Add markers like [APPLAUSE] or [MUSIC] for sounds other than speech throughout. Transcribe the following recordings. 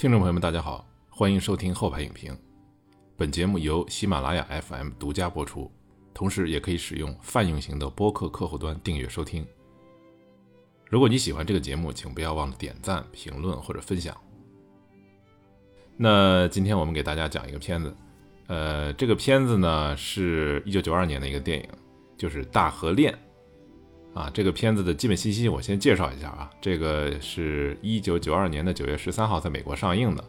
听众朋友们，大家好，欢迎收听后排影评。本节目由喜马拉雅 FM 独家播出，同时也可以使用泛用型的播客客户端订阅收听。如果你喜欢这个节目，请不要忘了点赞、评论或者分享。那今天我们给大家讲一个片子，呃，这个片子呢是一九九二年的一个电影，就是《大河恋》。啊，这个片子的基本信息我先介绍一下啊，这个是一九九二年的九月十三号在美国上映的，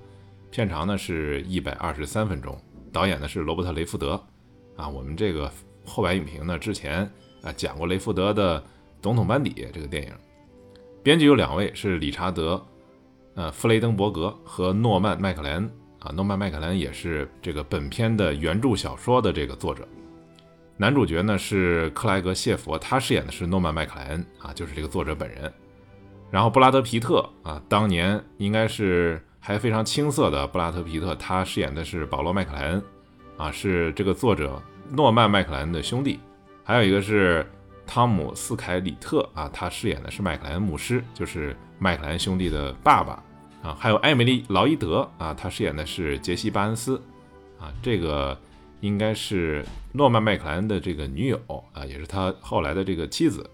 片长呢是一百二十三分钟，导演呢是罗伯特·雷福德。啊，我们这个后白影评呢之前啊讲过雷福德的《总统班底》这个电影，编剧有两位是理查德，呃，弗雷登伯格和诺曼·麦克莱恩。啊，诺曼·麦克莱恩也是这个本片的原著小说的这个作者。男主角呢是克莱格·谢佛，他饰演的是诺曼·麦克莱恩啊，就是这个作者本人。然后布拉德·皮特啊，当年应该是还非常青涩的布拉德·皮特，他饰演的是保罗·麦克莱恩啊，是这个作者诺曼·麦克莱恩的兄弟。还有一个是汤姆·斯凯里特啊，他饰演的是麦克莱恩牧师，就是麦克莱恩兄弟的爸爸啊。还有艾米丽·劳伊德啊，他饰演的是杰西·巴恩斯啊，这个。应该是诺曼麦克莱恩的这个女友啊，也是他后来的这个妻子。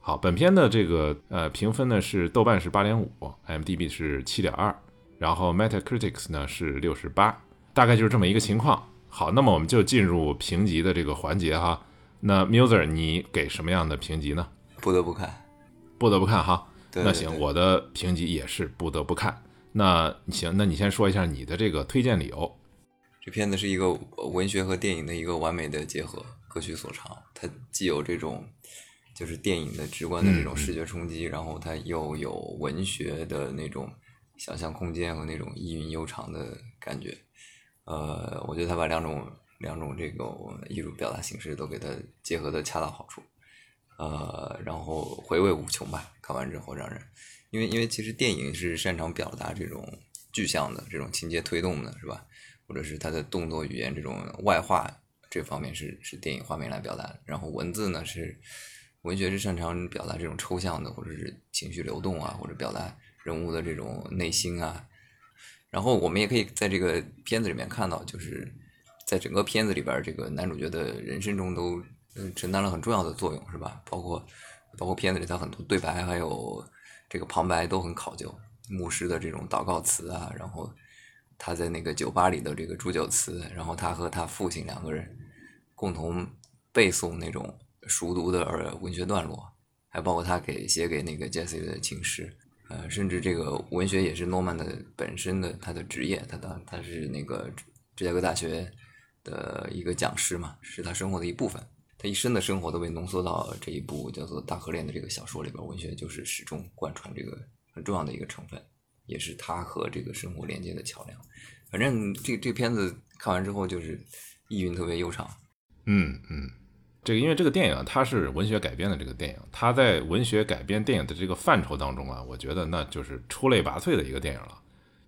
好，本片的这个呃评分呢是豆瓣是八点五，IMDB 是七点二，然后 Metacritic 呢是六十八，大概就是这么一个情况。好，那么我们就进入评级的这个环节哈。那 Muser，你给什么样的评级呢？不得不看，不得不看哈。那行，我的评级也是不得不看。那行，那你先说一下你的这个推荐理由。这片子是一个文学和电影的一个完美的结合，各取所长。它既有这种就是电影的直观的这种视觉冲击，然后它又有文学的那种想象空间和那种意蕴悠长的感觉。呃，我觉得他把两种两种这个艺术表达形式都给它结合的恰到好处。呃，然后回味无穷吧。看完之后让人，因为因为其实电影是擅长表达这种具象的这种情节推动的，是吧？或者是他的动作语言这种外化这方面是是电影画面来表达，然后文字呢是文学是擅长表达这种抽象的或者是情绪流动啊，或者表达人物的这种内心啊。然后我们也可以在这个片子里面看到，就是在整个片子里边，这个男主角的人生中都承担了很重要的作用，是吧？包括包括片子里他很多对白还有这个旁白都很考究，牧师的这种祷告词啊，然后。他在那个酒吧里的这个祝酒词，然后他和他父亲两个人共同背诵那种熟读的文学段落，还包括他给写给那个 Jesse 的情诗，呃，甚至这个文学也是诺曼的本身的他的职业，他当他是那个芝加哥大学的一个讲师嘛，是他生活的一部分，他一生的生活都被浓缩到这一部叫做《大河恋》的这个小说里边，文学就是始终贯穿这个很重要的一个成分。也是他和这个生活连接的桥梁。反正这这片子看完之后，就是意蕴特别悠长。嗯嗯，这个因为这个电影它是文学改编的，这个电影它在文学改编电影的这个范畴当中啊，我觉得那就是出类拔萃的一个电影了。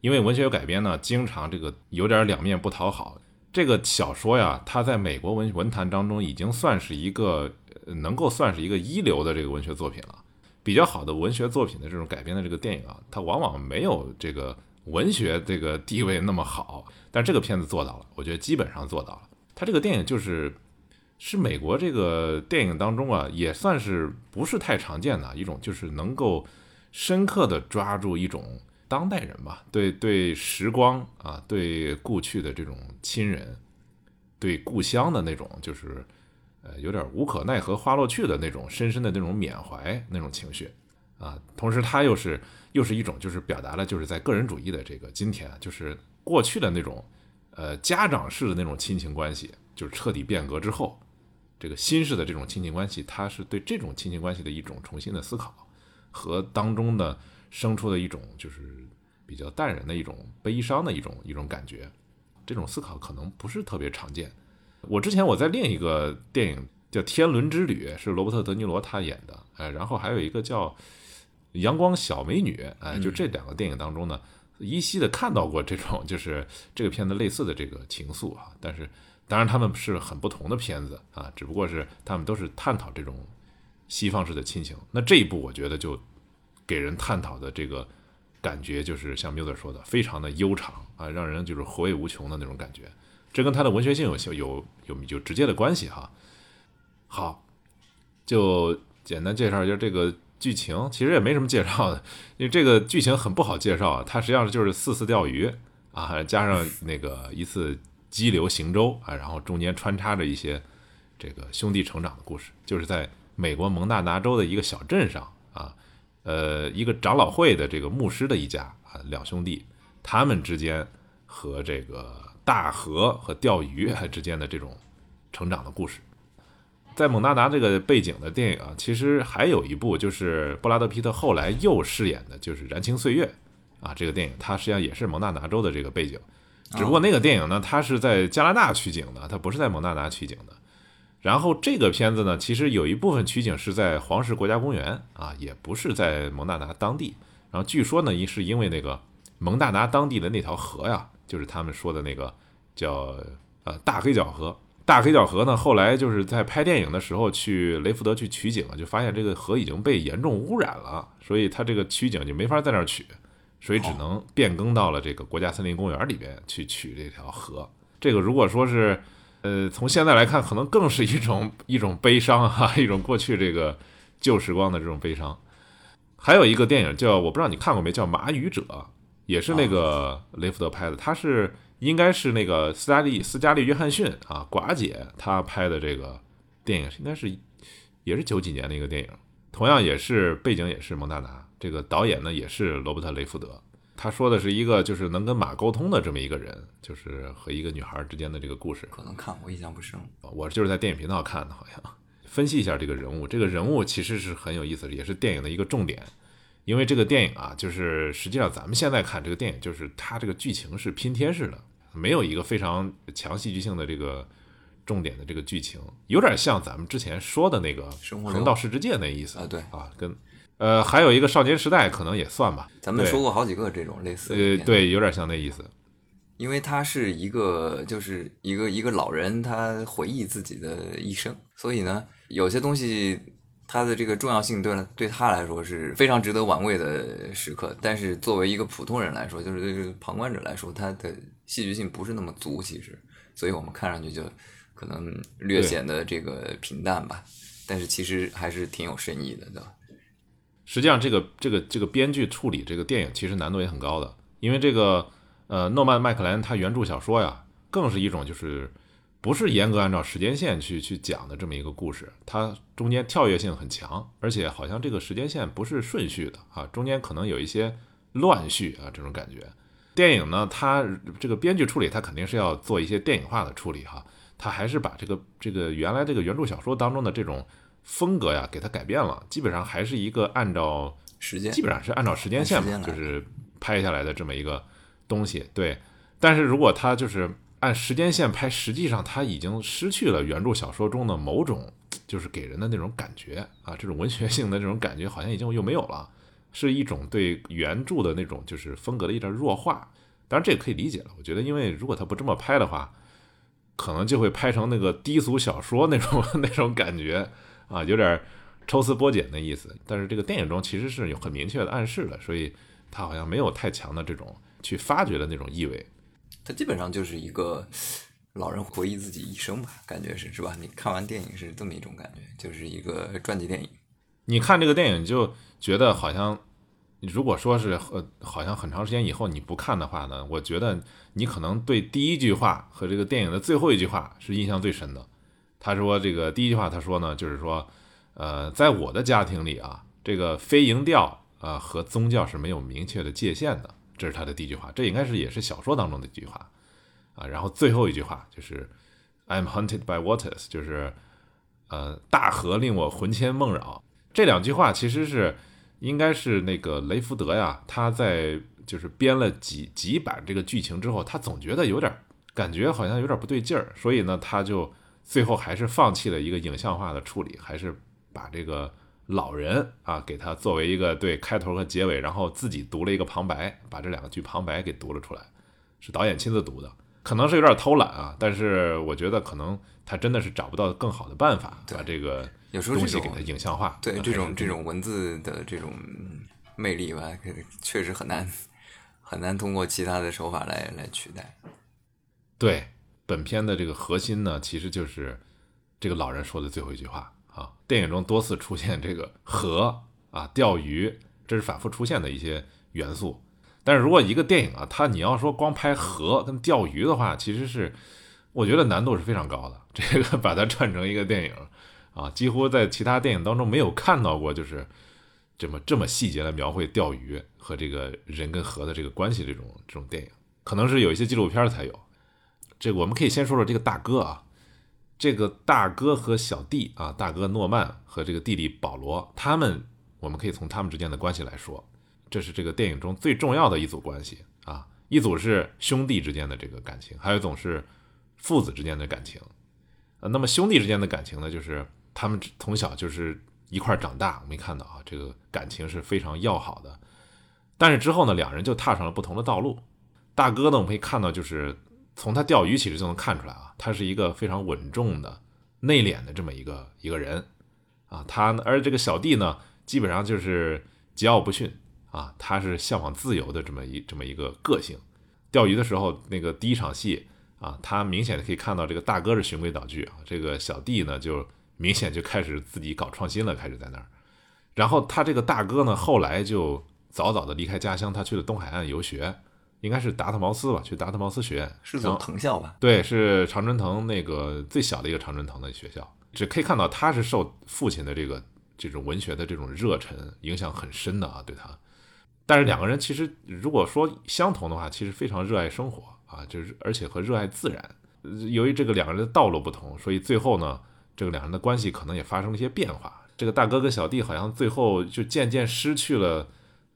因为文学改编呢，经常这个有点两面不讨好。这个小说呀，它在美国文文坛当中已经算是一个能够算是一个一流的这个文学作品了。比较好的文学作品的这种改编的这个电影啊，它往往没有这个文学这个地位那么好，但这个片子做到了，我觉得基本上做到了。它这个电影就是是美国这个电影当中啊，也算是不是太常见的一种，就是能够深刻的抓住一种当代人吧，对对时光啊，对故去的这种亲人，对故乡的那种就是。呃，有点无可奈何花落去的那种深深的那种缅怀那种情绪啊，同时它又是又是一种就是表达了就是在个人主义的这个今天，就是过去的那种呃家长式的那种亲情关系，就是彻底变革之后，这个新式的这种亲情关系，它是对这种亲情关系的一种重新的思考和当中的生出的一种就是比较淡然的一种悲伤的一种一种感觉，这种思考可能不是特别常见。我之前我在另一个电影叫《天伦之旅》，是罗伯特·德尼罗他演的，哎，然后还有一个叫《阳光小美女》，哎，就这两个电影当中呢，依稀的看到过这种就是这个片子类似的这个情愫啊，但是当然他们是很不同的片子啊，只不过是他们都是探讨这种西方式的亲情。那这一部我觉得就给人探讨的这个感觉就是像 Muser 说的，非常的悠长啊，让人就是回味无穷的那种感觉。这跟他的文学性有有有有直接的关系哈。好，就简单介绍一下这个剧情，其实也没什么介绍的，因为这个剧情很不好介绍。它实际上就是四次钓鱼啊，加上那个一次激流行舟啊，然后中间穿插着一些这个兄弟成长的故事，就是在美国蒙大拿州的一个小镇上啊，呃，一个长老会的这个牧师的一家啊，两兄弟他们之间和这个大河和钓鱼 [LAUGHS] 之间的这种成长的故事。在蒙大拿这个背景的电影啊，其实还有一部，就是布拉德皮特后来又饰演的，就是《燃情岁月》啊，这个电影它实际上也是蒙大拿州的这个背景，只不过那个电影呢，它是在加拿大取景的，它不是在蒙大拿取景的。然后这个片子呢，其实有一部分取景是在黄石国家公园啊，也不是在蒙大拿当地。然后据说呢，一是因为那个蒙大拿当地的那条河呀，就是他们说的那个叫呃大黑角河。大黑角河呢，后来就是在拍电影的时候去雷福德去取景了，就发现这个河已经被严重污染了，所以他这个取景就没法在那儿取，所以只能变更到了这个国家森林公园里边去取这条河。这个如果说是，呃，从现在来看，可能更是一种一种悲伤哈，一种过去这个旧时光的这种悲伤。还有一个电影叫我不知道你看过没，叫《马语者》，也是那个雷福德拍的，他是。应该是那个斯嘉丽斯嘉丽约翰逊啊，寡姐她拍的这个电影，应该是也是九几年的一个电影，同样也是背景也是蒙大拿，这个导演呢也是罗伯特雷福德。他说的是一个就是能跟马沟通的这么一个人，就是和一个女孩之间的这个故事。可能看过，印象不深。我就是在电影频道看的，好像 [LAUGHS] 分析一下这个人物，这个人物其实是很有意思，也是电影的一个重点。因为这个电影啊，就是实际上咱们现在看这个电影，就是它这个剧情是拼贴式的。没有一个非常强戏剧性的这个重点的这个剧情，有点像咱们之前说的那个《横道世之介》那意思啊，对啊，跟呃还有一个《少年时代》可能也算吧，咱们说过好几个这种类似，呃对，有点像那意思，因为他是一个就是一个一个老人，他回忆自己的一生，所以呢，有些东西。它的这个重要性对对他来说是非常值得玩味的时刻，但是作为一个普通人来说，就是这个旁观者来说，它的戏剧性不是那么足，其实，所以我们看上去就可能略显得这个平淡吧。但是其实还是挺有深意的，对吧？实际上，这个这个这个编剧处理这个电影其实难度也很高的，因为这个呃诺曼麦克莱恩他原著小说呀，更是一种就是。不是严格按照时间线去去讲的这么一个故事，它中间跳跃性很强，而且好像这个时间线不是顺序的啊，中间可能有一些乱序啊，这种感觉。电影呢，它这个编剧处理，它肯定是要做一些电影化的处理哈，它还是把这个这个原来这个原著小说当中的这种风格呀，给它改变了，基本上还是一个按照时间，基本上是按照时间线嘛，就是拍下来的这么一个东西。对，但是如果它就是。按时间线拍，实际上它已经失去了原著小说中的某种，就是给人的那种感觉啊，这种文学性的这种感觉好像已经又没有了，是一种对原著的那种就是风格的一点弱化。当然这也可以理解了，我觉得，因为如果他不这么拍的话，可能就会拍成那个低俗小说那种 [LAUGHS] 那种感觉啊，有点抽丝剥茧的意思。但是这个电影中其实是有很明确的暗示的，所以它好像没有太强的这种去发掘的那种意味。它基本上就是一个老人回忆自己一生吧，感觉是是吧？你看完电影是这么一种感觉，就是一个传记电影。你看这个电影就觉得好像，如果说是呃，好像很长时间以后你不看的话呢，我觉得你可能对第一句话和这个电影的最后一句话是印象最深的。他说这个第一句话他说呢，就是说，呃，在我的家庭里啊，这个非营调啊和宗教是没有明确的界限的。这是他的第一句话，这应该是也是小说当中的一句话啊。然后最后一句话就是 "I'm hunted by waters"，就是呃大河令我魂牵梦绕。这两句话其实是应该是那个雷福德呀，他在就是编了几几版这个剧情之后，他总觉得有点感觉好像有点不对劲儿，所以呢，他就最后还是放弃了一个影像化的处理，还是把这个。老人啊，给他作为一个对开头和结尾，然后自己读了一个旁白，把这两个句旁白给读了出来，是导演亲自读的，可能是有点偷懒啊，但是我觉得可能他真的是找不到更好的办法把这个有时候东西给它影像化。对这种这种文字的这种魅力吧，确实很难很难通过其他的手法来来取代。对，本片的这个核心呢，其实就是这个老人说的最后一句话啊。电影中多次出现这个河啊、钓鱼，这是反复出现的一些元素。但是如果一个电影啊，它你要说光拍河跟钓鱼的话，其实是我觉得难度是非常高的。这个 [LAUGHS] 把它串成一个电影啊，几乎在其他电影当中没有看到过，就是这么这么细节来描绘钓鱼和这个人跟河的这个关系这种这种电影，可能是有一些纪录片才有。这个我们可以先说说这个大哥啊，这个大哥和小弟啊，大哥诺曼和这个弟弟保罗，他们我们可以从他们之间的关系来说。这是这个电影中最重要的一组关系啊，一组是兄弟之间的这个感情，还有一种是父子之间的感情。呃，那么兄弟之间的感情呢，就是他们从小就是一块长大，我们看到啊，这个感情是非常要好的。但是之后呢，两人就踏上了不同的道路。大哥呢，我们可以看到，就是从他钓鱼其实就能看出来啊，他是一个非常稳重的、内敛的这么一个一个人啊。他而这个小弟呢，基本上就是桀骜不驯。啊，他是向往自由的这么一这么一个个性。钓鱼的时候，那个第一场戏啊，他明显的可以看到这个大哥是循规蹈矩啊，这个小弟呢就明显就开始自己搞创新了，开始在那儿。然后他这个大哥呢，后来就早早的离开家乡，他去了东海岸游学，应该是达特茅斯吧，去达特茅斯学院，是走藤校吧？对，是常春藤那个最小的一个常春藤的学校。只可以看到他是受父亲的这个这种文学的这种热忱影响很深的啊，对他。但是两个人其实如果说相同的话，其实非常热爱生活啊，就是而且和热爱自然。由于这个两个人的道路不同，所以最后呢，这个两人的关系可能也发生了一些变化。这个大哥跟小弟好像最后就渐渐失去了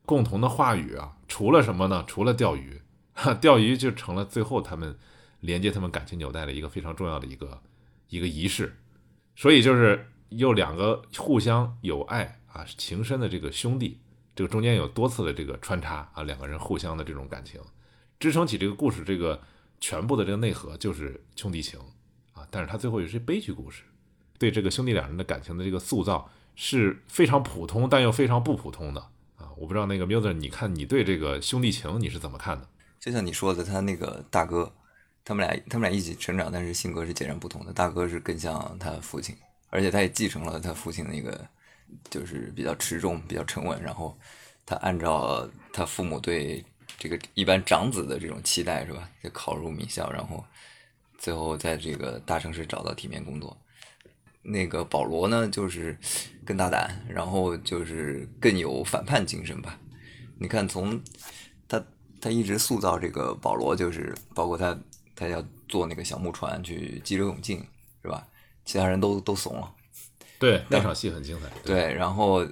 共同的话语啊，除了什么呢？除了钓鱼，[LAUGHS] 哈钓鱼就成了最后他们连接他们感情纽带的一个非常重要的一个一个仪式。所以就是又两个互相有爱啊情深的这个兄弟。这个中间有多次的这个穿插啊，两个人互相的这种感情，支撑起这个故事这个全部的这个内核就是兄弟情啊。但是他最后也是悲剧故事，对这个兄弟两人的感情的这个塑造是非常普通但又非常不普通的。我不知道那个 Miller，你看你对这个兄弟情你是怎么看的？就像你说的，他那个大哥，他们俩他们俩一起成长，但是性格是截然不同的。大哥是更像他父亲，而且他也继承了他父亲那个。就是比较持重，比较沉稳，然后他按照他父母对这个一般长子的这种期待，是吧？就考入名校，然后最后在这个大城市找到体面工作。那个保罗呢，就是更大胆，然后就是更有反叛精神吧。你看，从他他一直塑造这个保罗，就是包括他他要坐那个小木船去激流勇进，是吧？其他人都都怂了。对，那场戏很精彩。对，然后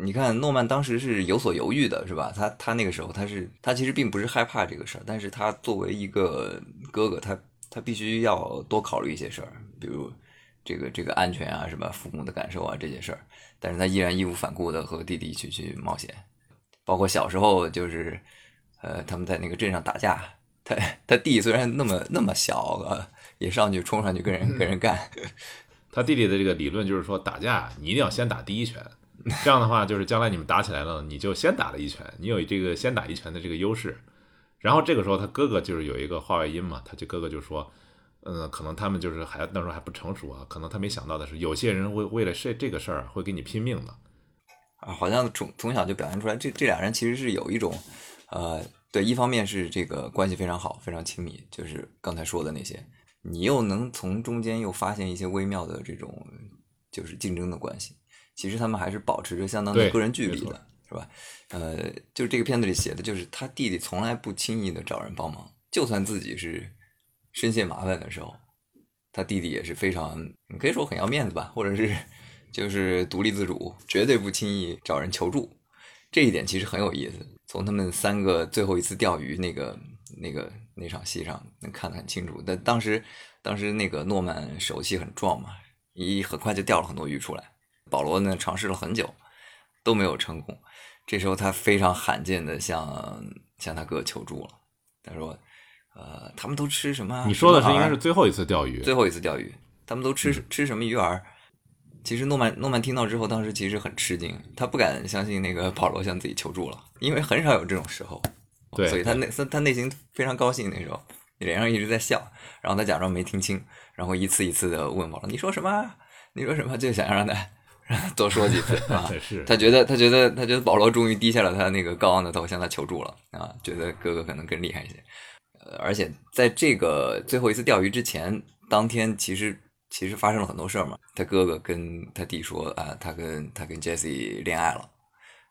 你看诺曼当时是有所犹豫的，是吧？他他那个时候他是他其实并不是害怕这个事儿，但是他作为一个哥哥，他他必须要多考虑一些事儿，比如这个这个安全啊，什么？父母的感受啊这些事儿，但是他依然义无反顾的和弟弟一起去冒险，包括小时候就是呃他们在那个镇上打架，他他弟虽然那么那么小啊，也上去冲上去跟人跟人干。[LAUGHS] 他弟弟的这个理论就是说，打架你一定要先打第一拳，这样的话就是将来你们打起来了，你就先打了一拳，你有这个先打一拳的这个优势。然后这个时候他哥哥就是有一个话外音嘛，他就哥哥就说，嗯，可能他们就是还那时候还不成熟啊，可能他没想到的是，有些人会为了这这个事儿会给你拼命的啊，好像从从小就表现出来，这这俩人其实是有一种，呃，对，一方面是这个关系非常好，非常亲密，就是刚才说的那些。你又能从中间又发现一些微妙的这种就是竞争的关系，其实他们还是保持着相当的个人距离的，是吧？呃，就是这个片子里写的就是他弟弟从来不轻易的找人帮忙，就算自己是深陷麻烦的时候，他弟弟也是非常，你可以说很要面子吧，或者是就是独立自主，绝对不轻易找人求助。这一点其实很有意思，从他们三个最后一次钓鱼那个那个。那场戏上能看得很清楚，但当时，当时那个诺曼手气很壮嘛，一很快就钓了很多鱼出来。保罗呢尝试了很久，都没有成功。这时候他非常罕见的向向他哥求助了。他说：“呃，他们都吃什么？你说的是应该是最后一次钓鱼，最后一次钓鱼，他们都吃吃什么鱼饵？其实诺曼诺曼听到之后，当时其实很吃惊，他不敢相信那个保罗向自己求助了，因为很少有这种时候，对所以他内他他内心非常高兴，那时候脸上一直在笑，然后他假装没听清，然后一次一次的问保罗：“你说什么？你说什么？”就想让他让他多说几次 [LAUGHS] 啊。是他觉得他觉得他觉得保罗终于低下了他那个高昂的头，向他求助了啊，觉得哥哥可能更厉害一些。而且在这个最后一次钓鱼之前，当天其实其实发生了很多事儿嘛。他哥哥跟他弟说啊，他跟他跟 Jesse 恋爱了，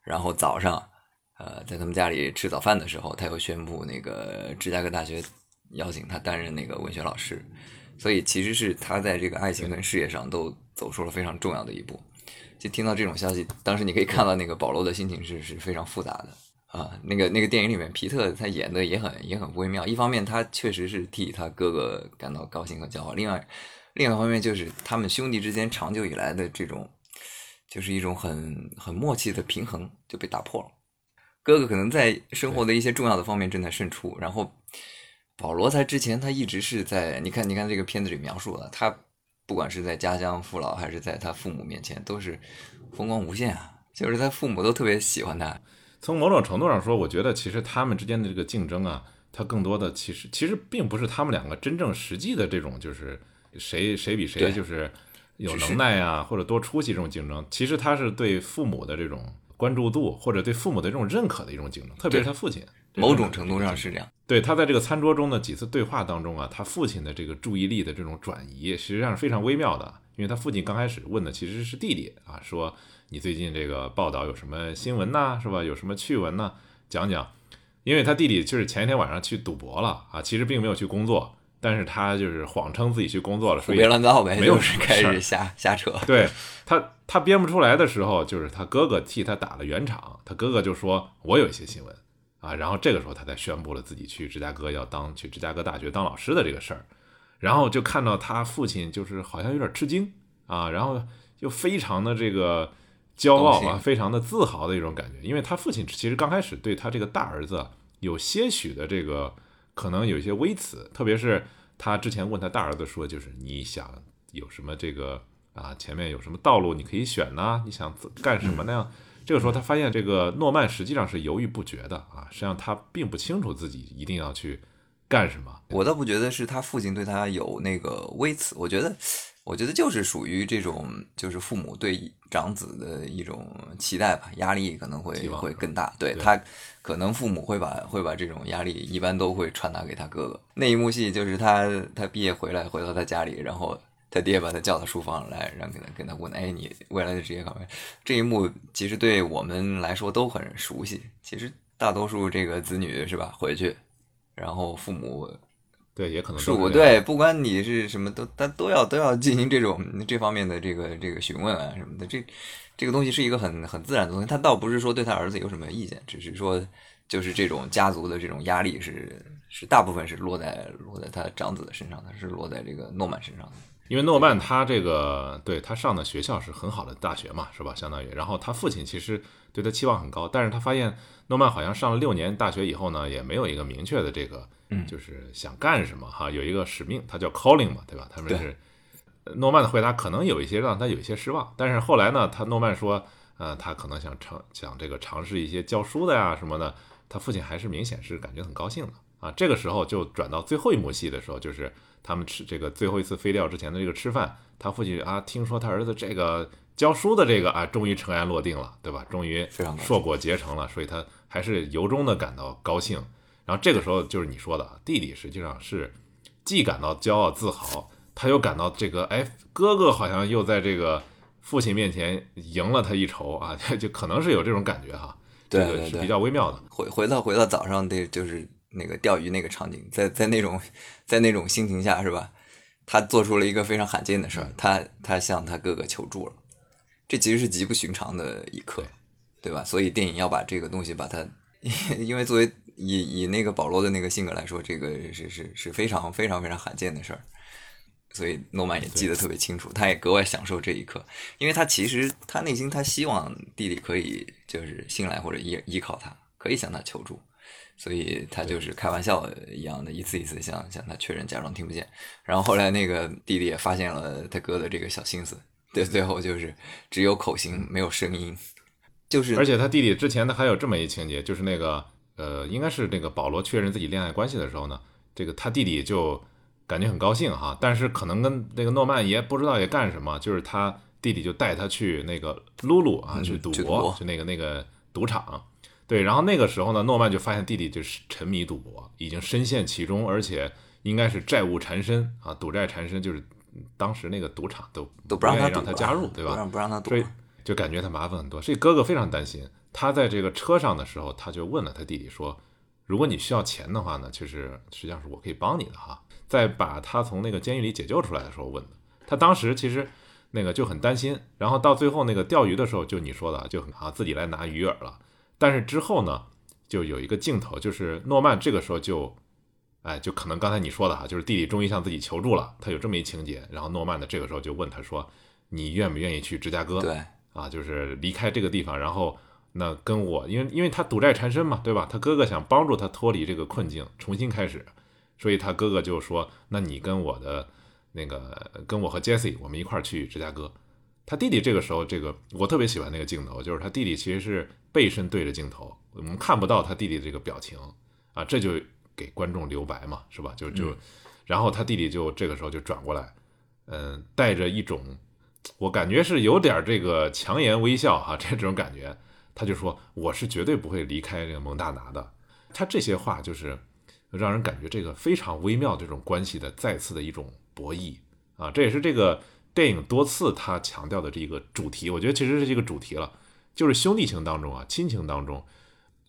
然后早上呃在他们家里吃早饭的时候，他又宣布那个芝加哥大学邀请他担任那个文学老师，所以其实是他在这个爱情跟事业上都走出了非常重要的一步。就听到这种消息，当时你可以看到那个保罗的心情是是非常复杂的。啊，那个那个电影里面，皮特他演的也很也很微妙。一方面，他确实是替他哥哥感到高兴和骄傲；另外，另外一方面就是他们兄弟之间长久以来的这种，就是一种很很默契的平衡就被打破了。哥哥可能在生活的一些重要的方面正在胜出，然后保罗在之前他一直是在你看你看这个片子里描述的他，不管是在家乡父老还是在他父母面前，都是风光无限啊，就是他父母都特别喜欢他。从某种程度上说，我觉得其实他们之间的这个竞争啊，它更多的其实其实并不是他们两个真正实际的这种就是谁谁比谁就是有能耐啊或者多出息这种竞争，其实他是对父母的这种关注度或者对父母的这种认可的一种竞争，特别是他父亲。某种程度上是这样，对他在这个餐桌中的几次对话当中啊，他父亲的这个注意力的这种转移，实际上是非常微妙的。因为他父亲刚开始问的其实是弟弟啊，说你最近这个报道有什么新闻呐，是吧？有什么趣闻呐？讲讲。因为他弟弟就是前一天晚上去赌博了啊，其实并没有去工作，但是他就是谎称自己去工作了，胡所以编乱造呗，没有就是开始瞎瞎扯。对他，他编不出来的时候，就是他哥哥替他打了圆场。他哥哥就说：“我有一些新闻啊。”然后这个时候，他才宣布了自己去芝加哥要当去芝加哥大学当老师的这个事儿。然后就看到他父亲就是好像有点吃惊啊，然后又非常的这个骄傲啊，非常的自豪的一种感觉。因为他父亲其实刚开始对他这个大儿子啊有些许的这个可能有一些微词，特别是他之前问他大儿子说，就是你想有什么这个啊，前面有什么道路你可以选呢？你想干什么呢？这个时候他发现这个诺曼实际上是犹豫不决的啊，实际上他并不清楚自己一定要去干什么。我倒不觉得是他父亲对他有那个微词，我觉得，我觉得就是属于这种，就是父母对长子的一种期待吧，压力可能会会更大。对对他，可能父母会把会把这种压力一般都会传达给他哥哥。那一幕戏就是他他毕业回来回到他家里，然后他爹把他叫到书房来，然后跟他跟他问，哎，你未来的职业岗位？这一幕其实对我们来说都很熟悉。其实大多数这个子女是吧，回去，然后父母对，也可能是我对，不管你是什么，都他都要都要进行这种这方面的这个这个询问啊什么的，这这个东西是一个很很自然的东西。他倒不是说对他儿子有什么意见，只是说就是这种家族的这种压力是是大部分是落在落在他长子的身上的，是落在这个诺曼身上的。因为诺曼他这个对他上的学校是很好的大学嘛，是吧？相当于，然后他父亲其实对他期望很高，但是他发现诺曼好像上了六年大学以后呢，也没有一个明确的这个，嗯就是想干什么哈，有一个使命，他叫 calling 嘛，对吧？他们是呃诺曼的回答可能有一些让他有一些失望，但是后来呢，他诺曼说，呃，他可能想尝想这个尝试一些教书的呀什么的，他父亲还是明显是感觉很高兴的啊。这个时候就转到最后一幕戏的时候，就是他们吃这个最后一次飞钓之前的这个吃饭，他父亲啊，听说他儿子这个教书的这个啊，终于尘埃落定了，对吧？终于硕果结成了，所以他还是由衷的感到高兴。然后这个时候就是你说的，啊，弟弟实际上是既感到骄傲自豪，他又感到这个，哎，哥哥好像又在这个父亲面前赢了他一筹啊，[LAUGHS] 就可能是有这种感觉哈。对对对这个是比较微妙的。回回到回到早上的，就是那个钓鱼那个场景，在在那种在那种心情下是吧？他做出了一个非常罕见的事儿，他他向他哥哥求助了，这其实是极不寻常的一刻，对吧？所以电影要把这个东西把它，[LAUGHS] 因为作为以以那个保罗的那个性格来说，这个是是是非常非常非常罕见的事儿。所以诺曼也记得特别清楚，他也格外享受这一刻，因为他其实他内心他希望弟弟可以就是信赖或者依依靠他，可以向他求助，所以他就是开玩笑一样的一次一次向向他确认，假装听不见。然后后来那个弟弟也发现了他哥的这个小心思，对，最后就是只有口型没有声音，就是而且他弟弟之前呢还有这么一情节，就是那个呃，应该是那个保罗确认自己恋爱关系的时候呢，这个他弟弟就感觉很高兴哈，但是可能跟那个诺曼爷不知道也干什么，就是他弟弟就带他去那个露露啊嗯去赌博，博就那个那个赌场。对，然后那个时候呢，诺曼就发现弟弟就是沉迷赌博，已经深陷其中，而且应该是债务缠身啊，赌债缠身，就是当时那个赌场都都不让愿意让他加入，对吧？不让不让他赌就感觉他麻烦很多。所以哥哥非常担心。他在这个车上的时候，他就问了他弟弟说：“如果你需要钱的话呢，其实实际上是我可以帮你的哈。”在把他从那个监狱里解救出来的时候问的。他当时其实那个就很担心，然后到最后那个钓鱼的时候，就你说的就很啊自己来拿鱼饵了。但是之后呢，就有一个镜头，就是诺曼这个时候就。哎，就可能刚才你说的哈，就是弟弟终于向自己求助了，他有这么一情节。然后诺曼呢，这个时候就问他说：“你愿不愿意去芝加哥？”对，啊，就是离开这个地方，然后那跟我，因为因为他赌债缠身嘛，对吧？他哥哥想帮助他脱离这个困境，重新开始，所以他哥哥就说：“那你跟我的那个，跟我和 Jesse，我们一块儿去芝加哥。”他弟弟这个时候，这个我特别喜欢那个镜头，就是他弟弟其实是背身对着镜头，我们看不到他弟弟这个表情啊，这就给观众留白嘛，是吧？就就，然后他弟弟就这个时候就转过来，嗯，带着一种。我感觉是有点这个强颜微笑哈，[LAUGHS] 这种感觉，他就说我是绝对不会离开这个蒙大拿的。他这些话就是让人感觉这个非常微妙这种关系的再次的一种博弈啊，这也是这个电影多次他强调的这个主题。我觉得其实是这个主题了，就是兄弟情当中啊，亲情当中，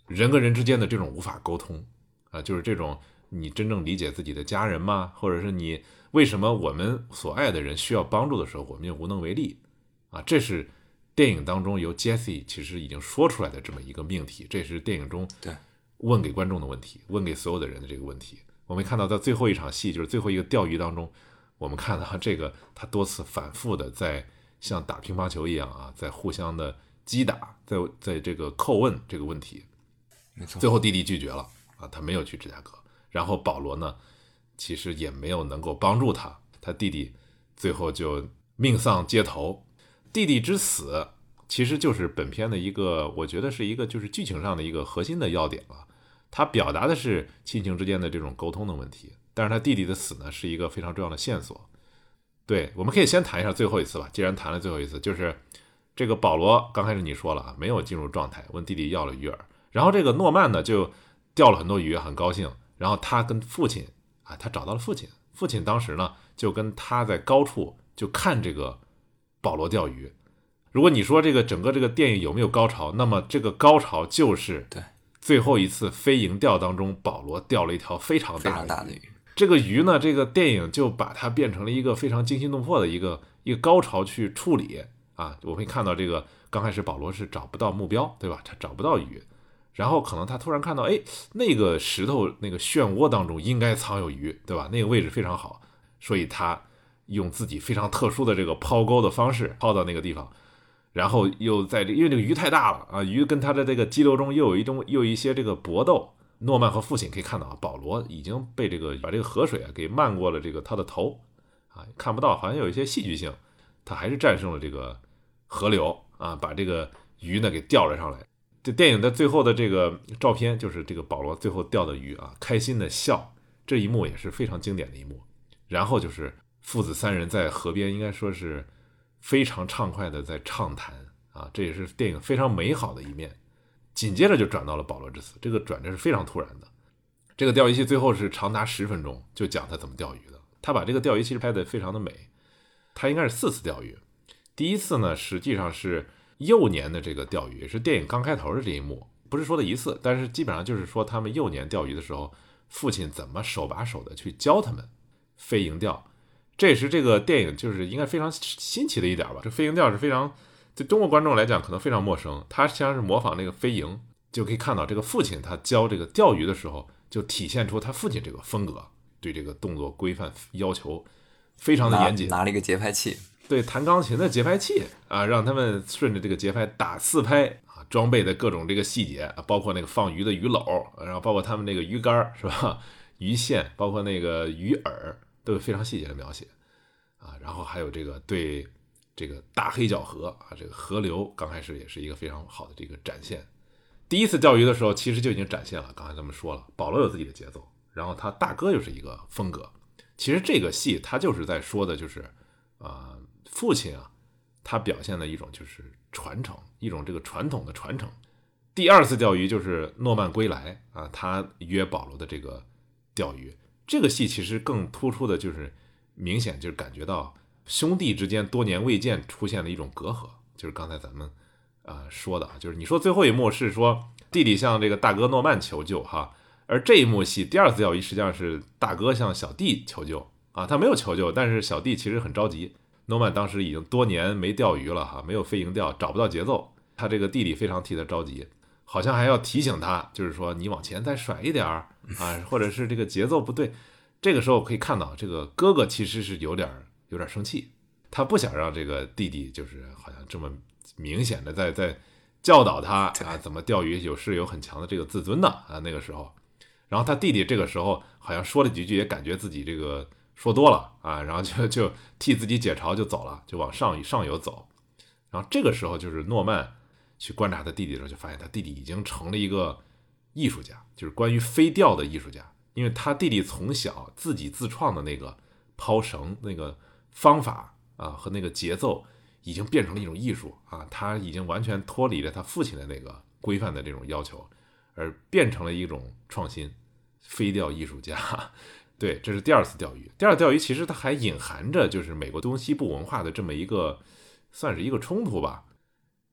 人跟人之间的这种无法沟通啊，就是这种你真正理解自己的家人吗？或者是你。为什么我们所爱的人需要帮助的时候，我们又无能为力？啊，这是电影当中由 Jesse 其实已经说出来的这么一个命题，这也是电影中对问给观众的问题，问给所有的人的这个问题。我们看到在最后一场戏，就是最后一个钓鱼当中，我们看到这个他多次反复的在像打乒乓球一样啊，在互相的击打，在在这个叩问这个问题。没错。最后弟弟拒绝了啊，他没有去芝加哥。然后保罗呢？其实也没有能够帮助他，他弟弟最后就命丧街头。弟弟之死其实就是本片的一个，我觉得是一个就是剧情上的一个核心的要点了。他表达的是亲情之间的这种沟通的问题，但是他弟弟的死呢是一个非常重要的线索。对，我们可以先谈一下最后一次吧。既然谈了最后一次，就是这个保罗刚开始你说了啊，没有进入状态，问弟弟要了鱼饵，然后这个诺曼呢就钓了很多鱼，很高兴，然后他跟父亲。啊，他找到了父亲。父亲当时呢，就跟他在高处就看这个保罗钓鱼。如果你说这个整个这个电影有没有高潮，那么这个高潮就是对最后一次飞蝇钓当中，保罗钓了一条非常大的鱼。这个鱼呢，这个电影就把它变成了一个非常惊心动魄的一个一个高潮去处理啊。我会看到这个刚开始保罗是找不到目标，对吧？他找不到鱼。然后可能他突然看到，哎，那个石头那个漩涡当中应该藏有鱼，对吧？那个位置非常好，所以他用自己非常特殊的这个抛钩的方式抛到那个地方，然后又在这，因为这个鱼太大了啊，鱼跟他的这个激流中又有一种又有一些这个搏斗。诺曼和父亲可以看到啊，保罗已经被这个把这个河水啊给漫过了这个他的头啊，看不到，好像有一些戏剧性，他还是战胜了这个河流啊，把这个鱼呢给钓了上来。这电影的最后的这个照片，就是这个保罗最后钓的鱼啊，开心的笑，这一幕也是非常经典的一幕。然后就是父子三人在河边，应该说是非常畅快的在畅谈啊，这也是电影非常美好的一面。紧接着就转到了保罗之死，这个转折是非常突然的。这个钓鱼戏最后是长达十分钟，就讲他怎么钓鱼的。他把这个钓鱼其实拍得非常的美。他应该是四次钓鱼，第一次呢实际上是。幼年的这个钓鱼是电影刚开头的这一幕，不是说的一次，但是基本上就是说他们幼年钓鱼的时候，父亲怎么手把手的去教他们飞蝇钓，这也是这个电影就是应该非常新奇的一点吧。这飞蝇钓是非常对中国观众来讲可能非常陌生，它实际上是模仿那个飞蝇，就可以看到这个父亲他教这个钓鱼的时候，就体现出他父亲这个风格，对这个动作规范要求非常的严谨，拿了一个节拍器。对弹钢琴的节拍器啊，让他们顺着这个节拍打四拍啊，装备的各种这个细节啊，包括那个放鱼的鱼篓，然后包括他们那个鱼竿是吧？鱼线，包括那个鱼饵，都有非常细节的描写啊。然后还有这个对这个大黑角河啊，这个河流刚开始也是一个非常好的这个展现。第一次钓鱼的时候，其实就已经展现了。刚才咱们说了，保罗有自己的节奏，然后他大哥又是一个风格。其实这个戏他就是在说的，就是啊，父亲啊，他表现的一种就是传承，一种这个传统的传承。第二次钓鱼就是诺曼归来啊，他约保罗的这个钓鱼。这个戏其实更突出的就是明显就是感觉到。兄弟之间多年未见，出现了一种隔阂，就是刚才咱们啊说的啊，就是你说最后一幕是说弟弟向这个大哥诺曼求救哈，而这一幕戏第二次钓鱼实际上是大哥向小弟求救啊，他没有求救，但是小弟其实很着急。诺曼当时已经多年没钓鱼了哈，没有飞蝇钓，找不到节奏，他这个弟弟非常替他着急，好像还要提醒他，就是说你往前再甩一点儿 [LAUGHS] 啊，或者是这个节奏不对。这个时候可以看到，这个哥哥其实是有点。有点生气，他不想让这个弟弟就是好像这么明显的在在教导他啊，怎么钓鱼，有是有很强的这个自尊的啊。那个时候，然后他弟弟这个时候好像说了几句，也感觉自己这个说多了啊，然后就就替自己解嘲就走了，就往上上游走。然后这个时候就是诺曼去观察他弟弟的时候，就发现他弟弟已经成了一个艺术家，就是关于飞钓的艺术家，因为他弟弟从小自己自创的那个抛绳那个。方法啊和那个节奏已经变成了一种艺术啊，他已经完全脱离了他父亲的那个规范的这种要求，而变成了一种创新飞钓艺术家。对，这是第二次钓鱼。第二次钓鱼其实它还隐含着就是美国东西部文化的这么一个算是一个冲突吧。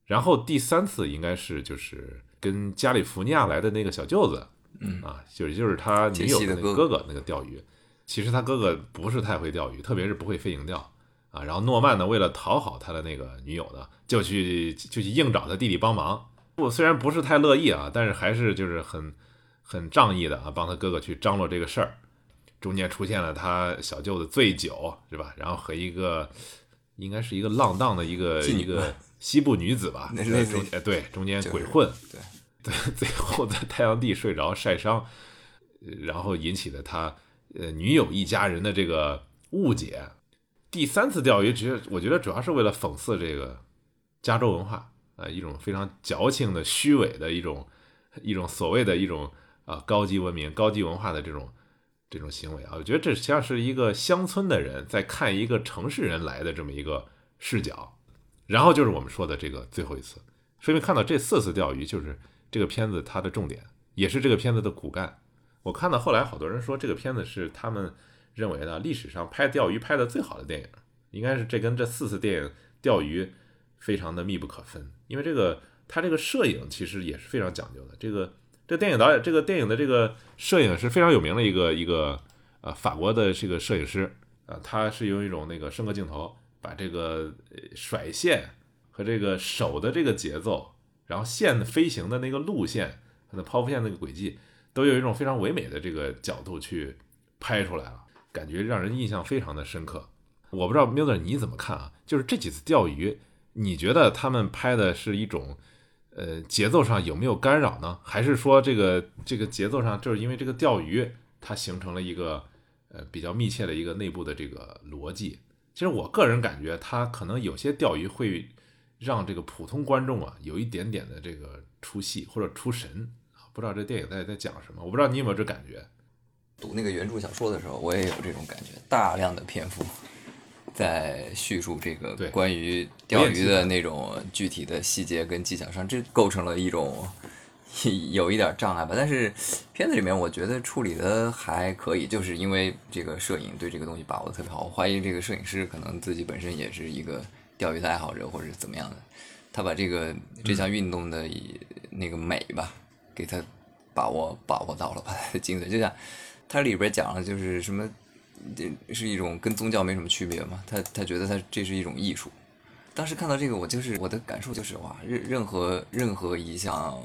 然后第三次应该是就是跟加利福尼亚来的那个小舅子，嗯啊，就是就是他女友的哥哥那个钓鱼。其实他哥哥不是太会钓鱼，特别是不会飞蝇钓啊。然后诺曼呢，为了讨好他的那个女友呢，就去就去硬找他弟弟帮忙。不，虽然不是太乐意啊，但是还是就是很很仗义的啊，帮他哥哥去张罗这个事儿。中间出现了他小舅子醉酒，是吧？然后和一个应该是一个浪荡的一个一个西部女子吧，中间对，中间鬼混，对对，[LAUGHS] 最后在太阳地睡着晒伤，然后引起了他。呃，女友一家人的这个误解，第三次钓鱼，其实我觉得主要是为了讽刺这个加州文化啊，一种非常矫情的、虚伪的一种一种所谓的一种啊高级文明、高级文化的这种这种行为啊。我觉得这像是一个乡村的人在看一个城市人来的这么一个视角。然后就是我们说的这个最后一次，说明看到这四次钓鱼，就是这个片子它的重点，也是这个片子的骨干。我看到后来好多人说这个片子是他们认为的历史上拍钓鱼拍的最好的电影，应该是这跟这四次电影钓鱼非常的密不可分。因为这个他这个摄影其实也是非常讲究的。这个这电影导演这个电影的这个摄影是非常有名的一个一个呃法国的这个摄影师啊，他是用一种那个升格镜头把这个甩线和这个手的这个节奏，然后线的飞行的那个路线，它的抛物线那个轨迹。都有一种非常唯美的这个角度去拍出来了，感觉让人印象非常的深刻。我不知道 Miller 你怎么看啊？就是这几次钓鱼，你觉得他们拍的是一种，呃，节奏上有没有干扰呢？还是说这个这个节奏上就是因为这个钓鱼它形成了一个呃比较密切的一个内部的这个逻辑？其实我个人感觉，它可能有些钓鱼会让这个普通观众啊有一点点的这个出戏或者出神。不知道这电影在在讲什么，我不知道你有没有这感觉。读那个原著小说的时候，我也有这种感觉，大量的篇幅在叙述这个关于钓鱼的那种具体的细节跟技巧上，这构成了一种有一点障碍吧。但是片子里面我觉得处理的还可以，就是因为这个摄影对这个东西把握的特别好。我怀疑这个摄影师可能自己本身也是一个钓鱼的爱好者，或者是怎么样的，他把这个这项运动的那个美吧。给他把握把握到了吧，精髓 [LAUGHS] 就像它里边讲了，就是什么，这是一种跟宗教没什么区别嘛。他他觉得他这是一种艺术。当时看到这个，我就是我的感受就是哇，任任何任何一项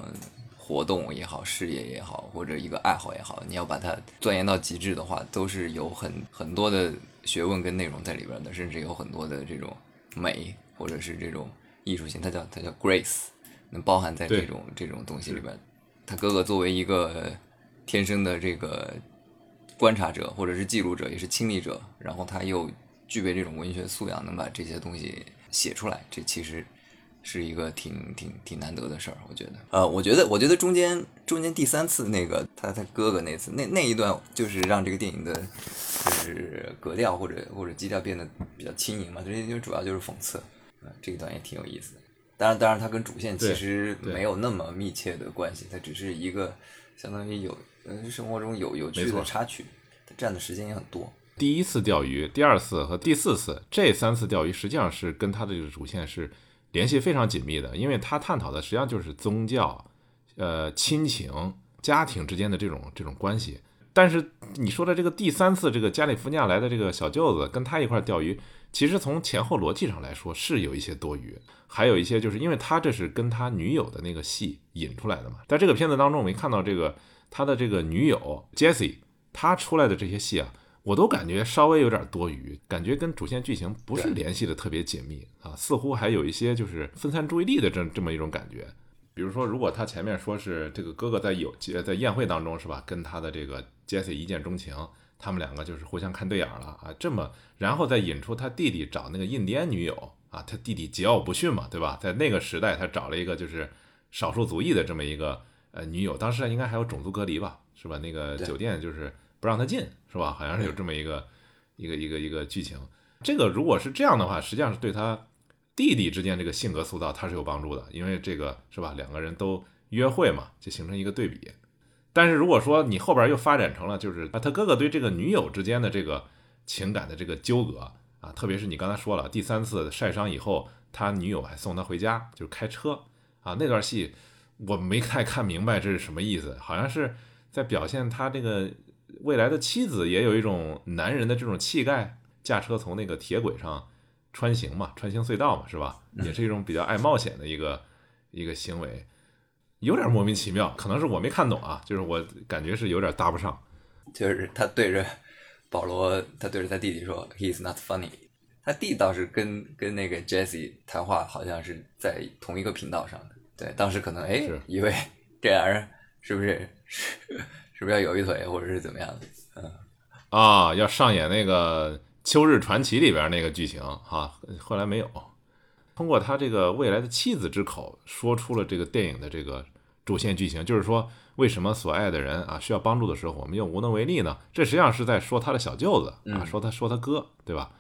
活动也好，事业也好，或者一个爱好也好，你要把它钻研到极致的话，都是有很很多的学问跟内容在里边的，甚至有很多的这种美或者是这种艺术性，它叫它叫 grace，能包含在这种这种东西里边。他哥哥作为一个天生的这个观察者，或者是记录者，也是亲历者，然后他又具备这种文学素养，能把这些东西写出来，这其实是一个挺挺挺难得的事儿，我觉得。呃，我觉得我觉得中间中间第三次那个他他哥哥那次那那一段，就是让这个电影的，就是格调或者或者基调变得比较轻盈嘛，这就主要就是讽刺，啊，这一段也挺有意思的。当然，当然，它跟主线其实没有那么密切的关系，它只是一个相当于有嗯生活中有有趣的插曲，它占的时间也很多。第一次钓鱼、第二次和第四次这三次钓鱼，实际上是跟他的这个主线是联系非常紧密的，因为他探讨的实际上就是宗教、呃亲情、家庭之间的这种这种关系。但是你说的这个第三次，这个加利福尼亚来的这个小舅子跟他一块钓鱼。其实从前后逻辑上来说是有一些多余，还有一些就是因为他这是跟他女友的那个戏引出来的嘛。在这个片子当中，我们看到这个他的这个女友 Jesse，他出来的这些戏啊，我都感觉稍微有点多余，感觉跟主线剧情不是联系的特别紧密啊，似乎还有一些就是分散注意力的这这么一种感觉。比如说，如果他前面说是这个哥哥在有在宴会当中是吧，跟他的这个 Jesse 一见钟情。他们两个就是互相看对眼了啊，这么然后再引出他弟弟找那个印第安女友啊，他弟弟桀骜不驯嘛，对吧？在那个时代，他找了一个就是少数族裔的这么一个呃女友，当时应该还有种族隔离吧，是吧？那个酒店就是不让他进，是吧？好像是有这么一个一个一个一个剧情。这个如果是这样的话，实际上是对他弟弟之间这个性格塑造他是有帮助的，因为这个是吧？两个人都约会嘛，就形成一个对比。但是如果说你后边又发展成了，就是啊，他哥哥对这个女友之间的这个情感的这个纠葛啊，特别是你刚才说了第三次晒伤以后，他女友还送他回家，就是开车啊那段戏，我没太看明白这是什么意思，好像是在表现他这个未来的妻子也有一种男人的这种气概，驾车从那个铁轨上穿行嘛，穿行隧道嘛，是吧？也是一种比较爱冒险的一个一个行为。有点莫名其妙，可能是我没看懂啊，就是我感觉是有点搭不上。就是他对着保罗，他对着他弟弟说：“He's not funny。”他弟倒是跟跟那个 Jesse 谈话，好像是在同一个频道上的。对，当时可能哎，以为这俩人是不是是是不是要有一腿，或者是怎么样的？嗯啊，要上演那个《秋日传奇》里边那个剧情哈，后来没有。通过他这个未来的妻子之口说出了这个电影的这个主线剧情，就是说为什么所爱的人啊需要帮助的时候，我们又无能为力呢？这实际上是在说他的小舅子啊，说他说他哥，对吧？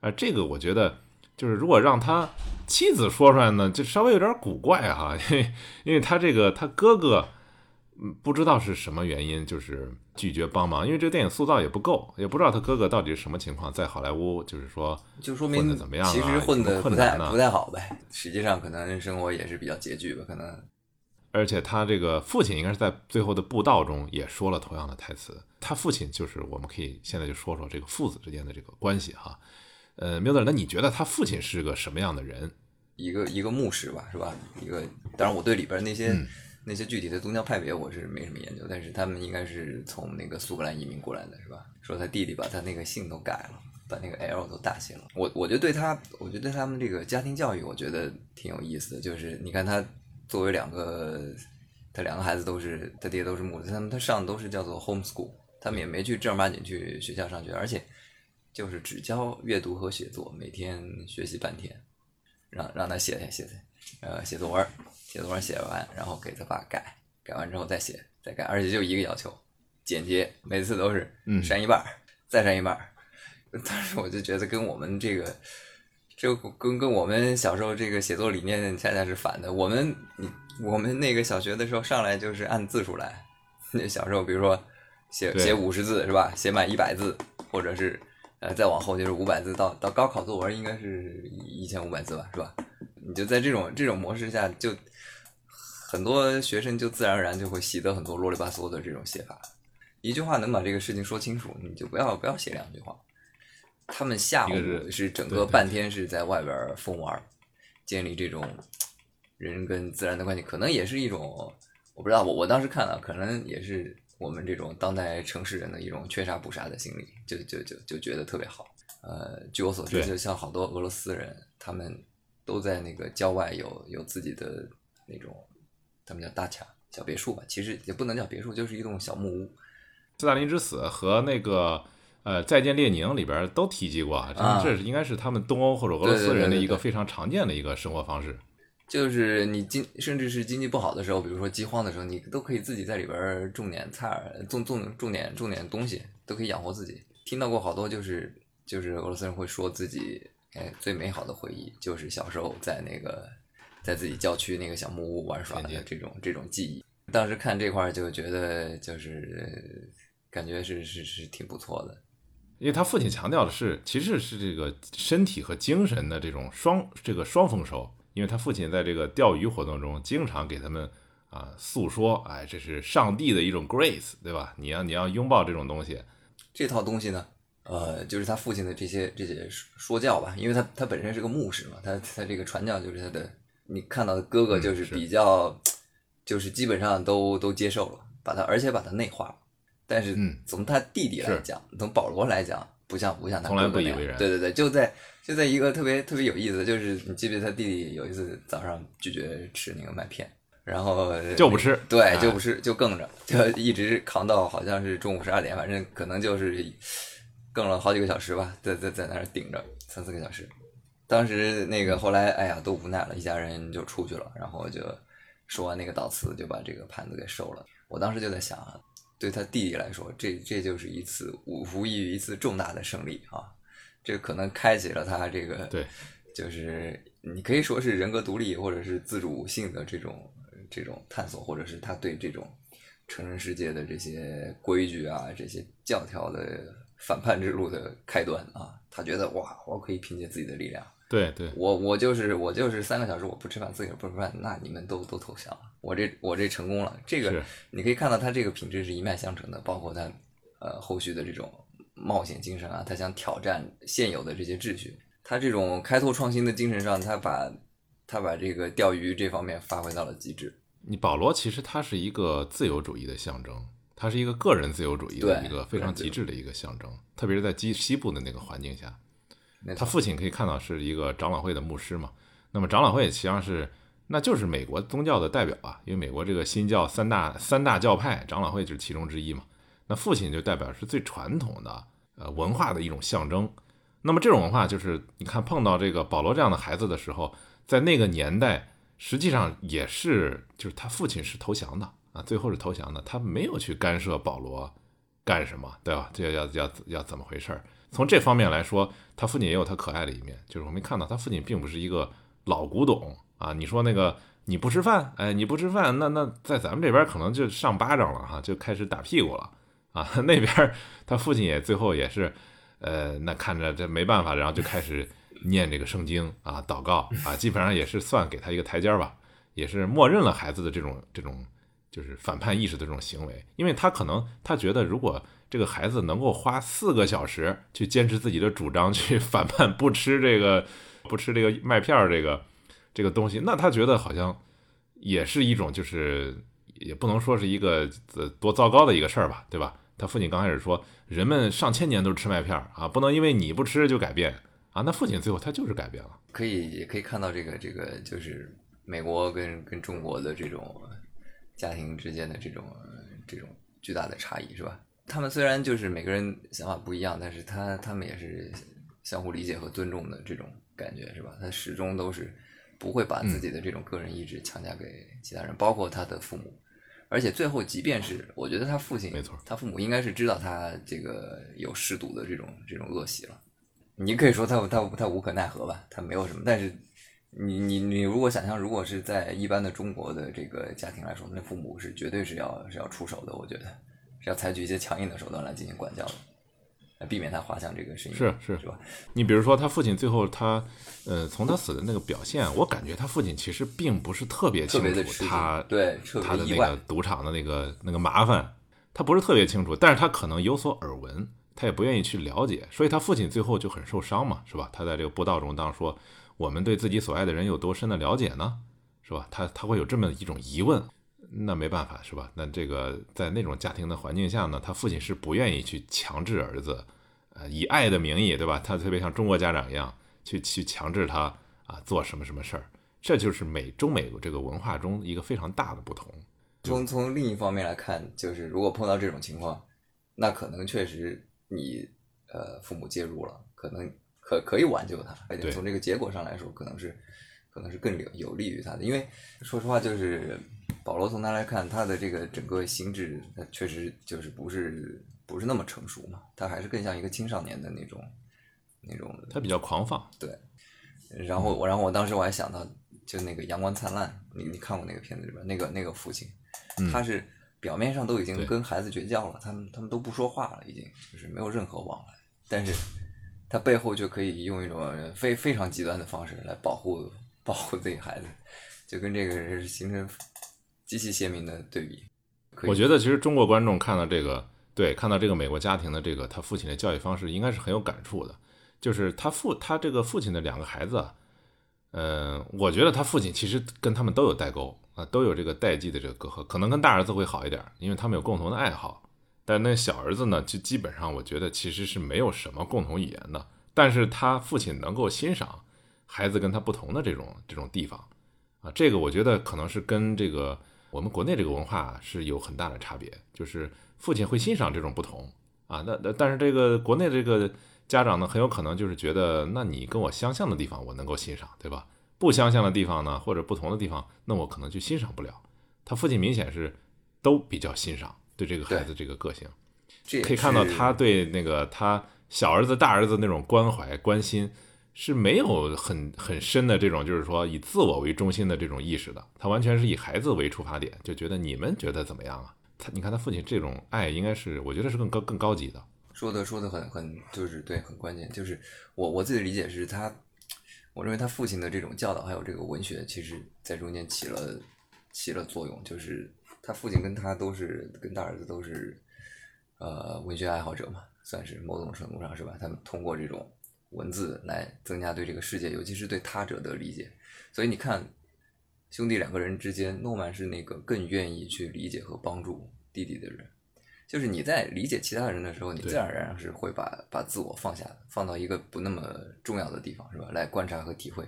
啊，这个我觉得就是如果让他妻子说出来呢，就稍微有点古怪哈，因为因为他这个他哥哥。嗯，不知道是什么原因，就是拒绝帮忙，因为这个电影塑造也不够，也不知道他哥哥到底是什么情况，在好莱坞就是说，就说明怎么样？其实混的不太不太好呗。实际上可能生活也是比较拮据吧，可能。而且他这个父亲应该是在最后的布道中也说了同样的台词。他父亲就是我们可以现在就说说这个父子之间的这个关系哈。呃，缪德，那你觉得他父亲是个什么样的人？一个一个牧师吧，是吧？一个，当然我对里边那些。那些具体的宗教派别我是没什么研究，但是他们应该是从那个苏格兰移民过来的，是吧？说他弟弟把他那个姓都改了，把那个 L 都大写了。我我觉得对他，我觉得他们这个家庭教育，我觉得挺有意思的。就是你看他作为两个，他两个孩子都是他爹都是牧师，他们他上都是叫做 home school，他们也没去正儿八经去学校上学，而且就是只教阅读和写作，每天学习半天，让让他写写写呃写作文。写作文写完，然后给他爸改，改完之后再写，再改，而且就一个要求，简洁，每次都是删一半，再删一半。[LAUGHS] 当时我就觉得跟我们这个，就跟跟我们小时候这个写作理念恰恰是反的。我们我们那个小学的时候上来就是按字数来，那小时候比如说写写五十字是吧？写满一百字，或者是呃再往后就是五百字，到到高考作文应该是一千五百字吧，是吧？你就在这种这种模式下就。很多学生就自然而然就会习得很多啰里吧嗦的这种写法，一句话能把这个事情说清楚，你就不要不要写两句话。他们下午是整个半天是在外边疯玩，建立这种人跟自然的关系，可能也是一种我不知道，我我当时看了，可能也是我们这种当代城市人的一种缺啥补啥的心理，就就就就觉得特别好。呃，据我所知，就像好多俄罗斯人，他们都在那个郊外有有自己的那种。他们叫大卡小别墅吧，其实也不能叫别墅，就是一栋小木屋。斯大林之死和那个呃，《再见列宁》里边都提及过，这这是应该是他们东欧或者俄罗斯人的一个非常常见的一个生活方式。就是你经甚至是经济不好的时候，比如说饥荒的时候，你都可以自己在里边种点菜，种种种点种点东西，都可以养活自己。听到过好多就是就是俄罗斯人会说自己哎最美好的回忆就是小时候在那个在自己郊区那个小木屋玩耍的这种这种记忆。当时看这块就觉得就是感觉是是是挺不错的，因为他父亲强调的是其实是这个身体和精神的这种双这个双丰收。因为他父亲在这个钓鱼活动中，经常给他们啊诉说，哎，这是上帝的一种 grace，对吧？你要你要拥抱这种东西。这套东西呢，呃，就是他父亲的这些这些说教吧，因为他他本身是个牧师嘛，他他这个传教就是他的。你看到的哥哥就是比较，就是基本上都都接受了，把他而且把他内化了。但是从他弟弟来讲，从保罗来讲。不像不像他从来不以为然。对对对，就在就在一个特别特别有意思，就是你记不记得他弟弟有一次早上拒绝吃那个麦片，然后就不吃，对，就不吃，就更着，就一直扛到好像是中午十二点，反正可能就是更了好几个小时吧，在在在那儿顶着三四个小时。当时那个后来，哎呀，都无奈了，一家人就出去了，然后就说完那个悼词，就把这个盘子给收了。我当时就在想。对他弟弟来说，这这就是一次无无异于一次重大的胜利啊！这可能开启了他这个，对，就是你可以说是人格独立或者是自主性的这种这种探索，或者是他对这种成人世界的这些规矩啊、这些教条的反叛之路的开端啊！他觉得哇，我可以凭借自己的力量。对对，我我就是我就是三个小时我不吃饭，自己不吃饭，那你们都都投降了，我这我这成功了。这个你可以看到他这个品质是一脉相承的，包括他呃后续的这种冒险精神啊，他想挑战现有的这些秩序，他这种开拓创新的精神上，他把他把这个钓鱼这方面发挥到了极致。你保罗其实他是一个自由主义的象征，他是一个个人自由主义的一个非常极致的一个象征，特别是在西西部的那个环境下。他父亲可以看到是一个长老会的牧师嘛？那么长老会实际上是，那就是美国宗教的代表啊，因为美国这个新教三大三大教派，长老会就是其中之一嘛。那父亲就代表是最传统的呃文化的一种象征。那么这种文化就是你看碰到这个保罗这样的孩子的时候，在那个年代实际上也是，就是他父亲是投降的啊，最后是投降的，他没有去干涉保罗干什么，对吧？这要要要怎么回事儿？从这方面来说，他父亲也有他可爱的一面，就是我没看到他父亲并不是一个老古董啊。你说那个你不吃饭，哎，你不吃饭，那那在咱们这边可能就上巴掌了哈，就开始打屁股了啊。[LAUGHS] 那边他父亲也最后也是，呃，那看着这没办法，然后就开始念这个圣经啊，祷告啊，基本上也是算给他一个台阶吧，也是默认了孩子的这种这种就是反叛意识的这种行为，因为他可能他觉得如果。这个孩子能够花四个小时去坚持自己的主张，去 [LAUGHS] 反叛不吃这个不吃这个麦片儿这个这个东西，那他觉得好像也是一种，就是也不能说是一个多糟糕的一个事儿吧，对吧？他父亲刚开始说，人们上千年都是吃麦片儿啊，不能因为你不吃就改变啊。那父亲最后他就是改变了。可以也可以看到这个这个就是美国跟跟中国的这种家庭之间的这种这种巨大的差异，是吧？他们虽然就是每个人想法不一样，但是他他们也是相互理解和尊重的这种感觉，是吧？他始终都是不会把自己的这种个人意志强加给其他人，包括他的父母。而且最后，即便是我觉得他父亲，没错，他父母应该是知道他这个有嗜赌的这种这种恶习了。你可以说他他他无可奈何吧，他没有什么。但是你你你如果想象，如果是在一般的中国的这个家庭来说，那父母是绝对是要是要出手的，我觉得。是要采取一些强硬的手段来进行管教的，来避免他滑向这个深渊。是是是吧？你比如说他父亲最后他，呃，从他死的那个表现，我感觉他父亲其实并不是特别清楚他对他的那个赌场的那个那个麻烦，他不是特别清楚，但是他可能有所耳闻，他也不愿意去了解，所以他父亲最后就很受伤嘛，是吧？他在这个布道中当说，我们对自己所爱的人有多深的了解呢？是吧？他他会有这么一种疑问。那没办法是吧？那这个在那种家庭的环境下呢，他父亲是不愿意去强制儿子，呃，以爱的名义，对吧？他特别像中国家长一样，去去强制他啊做什么什么事儿。这就是美中美这个文化中一个非常大的不同。从从另一方面来看，就是如果碰到这种情况，那可能确实你呃父母介入了，可能可可以挽救他，而且从这个结果上来说，可能是可能是更有有利于他的。因为说实话，就是保罗从他来看，他的这个整个心智，他确实就是不是不是那么成熟嘛，他还是更像一个青少年的那种那种他比较狂放，对。然后我，然后我当时我还想到，就那个《阳光灿烂》，你你看过那个片子里边那个那个父亲，他是表面上都已经跟孩子绝交了，他们他们都不说话了，已经就是没有任何往来，但是他背后就可以用一种非非常极端的方式来保护保护自己孩子，就跟这个人形成极其鲜明的对比。我觉得其实中国观众看到这个，对，看到这个美国家庭的这个他父亲的教育方式，应该是很有感触的。就是他父他这个父亲的两个孩子啊，呃，我觉得他父亲其实跟他们都有代沟啊，都有这个代际的这个隔阂，可能跟大儿子会好一点，因为他们有共同的爱好。但那小儿子呢，就基本上我觉得其实是没有什么共同语言的，但是他父亲能够欣赏孩子跟他不同的这种这种地方啊，这个我觉得可能是跟这个我们国内这个文化是有很大的差别，就是父亲会欣赏这种不同啊，那那但是这个国内这个家长呢，很有可能就是觉得，那你跟我相像的地方我能够欣赏，对吧？不相像的地方呢，或者不同的地方，那我可能就欣赏不了。他父亲明显是都比较欣赏对这个孩子这个个性。可以看到他对那个他小儿子、大儿子那种关怀、关心是没有很很深的这种，就是说以自我为中心的这种意识的。他完全是以孩子为出发点，就觉得你们觉得怎么样啊？他你看他父亲这种爱，应该是我觉得是更高更高级的。说的说的很很就是对，很关键。就是我我自己的理解是他，我认为他父亲的这种教导还有这个文学，其实在中间起了起了作用。就是他父亲跟他都是跟大儿子都是呃文学爱好者嘛，算是某种程度上是吧？他们通过这种文字来增加对这个世界，尤其是对他者的理解。所以你看，兄弟两个人之间，诺曼是那个更愿意去理解和帮助弟弟的人。就是你在理解其他人的时候，你自然而然是会把把自我放下的，放到一个不那么重要的地方，是吧？来观察和体会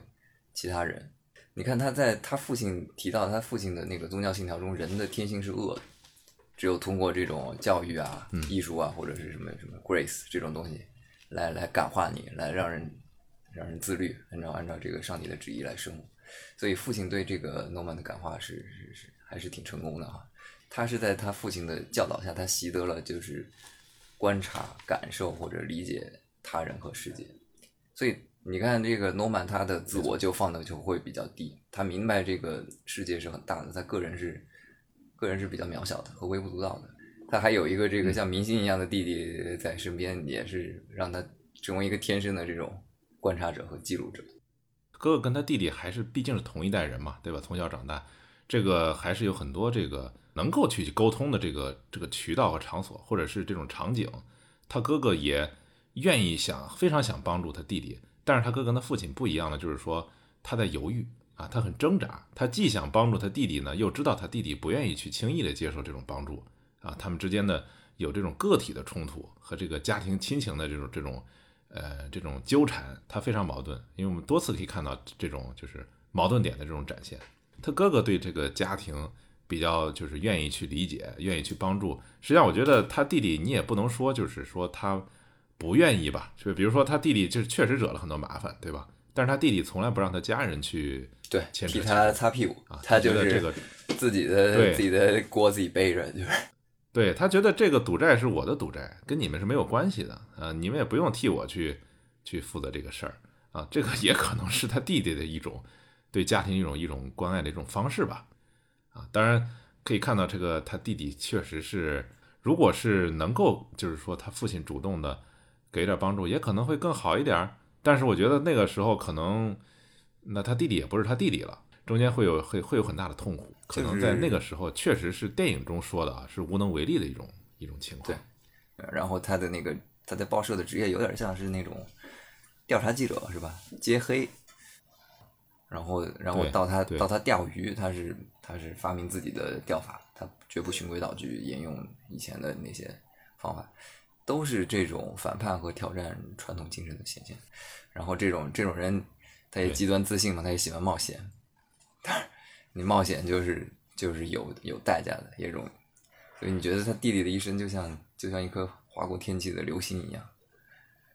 其他人。你看他在他父亲提到他父亲的那个宗教信条中，人的天性是恶的，只有通过这种教育啊、艺术啊，或者是什么什么 grace 这种东西，来来感化你，来让人让人自律，按照按照这个上帝的旨意来生活。所以父亲对这个诺曼的感化是是是还是挺成功的哈。他是在他父亲的教导下，他习得了就是观察、感受或者理解他人和世界。所以你看，这个诺曼他的自我就放的就会比较低，他明白这个世界是很大的，他个人是个人是比较渺小的和微不足道的。他还有一个这个像明星一样的弟弟在身边，也是让他成为一个天生的这种观察者和记录者。哥哥跟他弟弟还是毕竟是同一代人嘛，对吧？从小长大，这个还是有很多这个能够去沟通的这个这个渠道和场所，或者是这种场景。他哥哥也愿意想非常想帮助他弟弟，但是他哥跟他父亲不一样的就是说他在犹豫啊，他很挣扎，他既想帮助他弟弟呢，又知道他弟弟不愿意去轻易的接受这种帮助啊，他们之间的有这种个体的冲突和这个家庭亲情的这种这种。呃，这种纠缠，他非常矛盾，因为我们多次可以看到这种就是矛盾点的这种展现。他哥哥对这个家庭比较就是愿意去理解，愿意去帮助。实际上，我觉得他弟弟你也不能说就是说他不愿意吧，就比如说他弟弟就是确实惹了很多麻烦，对吧？但是他弟弟从来不让他家人去对，替他擦屁股，啊，他就是这个自己的自己的锅自己背着，就是对他觉得这个赌债是我的赌债，跟你们是没有关系的啊，你们也不用替我去去负责这个事儿啊，这个也可能是他弟弟的一种对家庭一种一种关爱的一种方式吧，啊，当然可以看到这个他弟弟确实是，如果是能够就是说他父亲主动的给点帮助，也可能会更好一点儿，但是我觉得那个时候可能那他弟弟也不是他弟弟了。中间会有会会有很大的痛苦，可能在那个时候确实是电影中说的啊，是无能为力的一种一种情况。对然后他的那个他在报社的职业有点像是那种调查记者是吧？揭黑，然后然后到他到他钓鱼，他是他是发明自己的钓法，他绝不循规蹈矩，沿用以前的那些方法，都是这种反叛和挑战传统精神的显现。然后这种这种人，他也极端自信嘛，他也喜欢冒险，但是你冒险就是就是有有代价的，也容易。所以你觉得他弟弟的一生就像就像一颗划过天际的流星一样，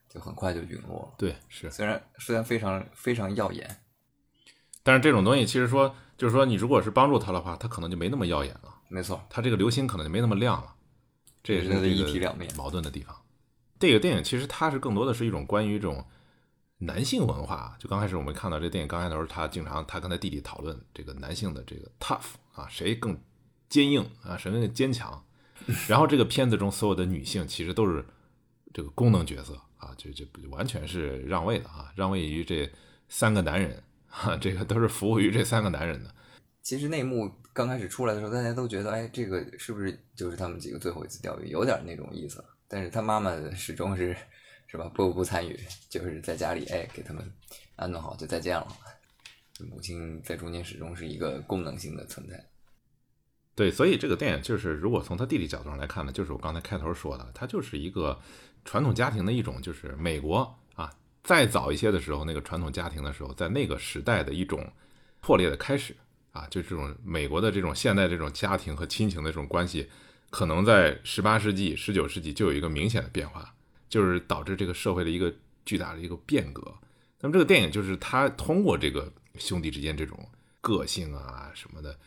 就很快就陨落了。对，是。虽然虽然非常非常耀眼，但是这种东西其实说，就是说你如果是帮助他的话，他可能就没那么耀眼了。没错，他这个流星可能就没那么亮了。这也是它的一个体两面矛盾的地方。这个电影其实它是更多的是一种关于这种男性文化。就刚开始我们看到这电影刚开头，他经常他跟他弟弟讨论这个男性的这个 tough 啊，谁更坚硬啊，谁更坚强。然后这个片子中所有的女性其实都是这个功能角色啊，就就完全是让位的啊，让位于这三个男人啊，这个都是服务于这三个男人的。其实那幕刚开始出来的时候，大家都觉得，哎，这个是不是就是他们几个最后一次钓鱼，有点那种意思。但是他妈妈始终是，是吧？不不参与，就是在家里，哎，给他们安顿好，就再见了。母亲在中间始终是一个功能性的存在。对，所以这个电影就是，如果从他弟弟角度上来看呢，就是我刚才开头说的，它就是一个传统家庭的一种，就是美国啊，再早一些的时候，那个传统家庭的时候，在那个时代的一种破裂的开始啊，就这种美国的这种现代这种家庭和亲情的这种关系，可能在十八世纪、十九世纪就有一个明显的变化，就是导致这个社会的一个巨大的一个变革。那么这个电影就是他通过这个兄弟之间这种个性啊什么的。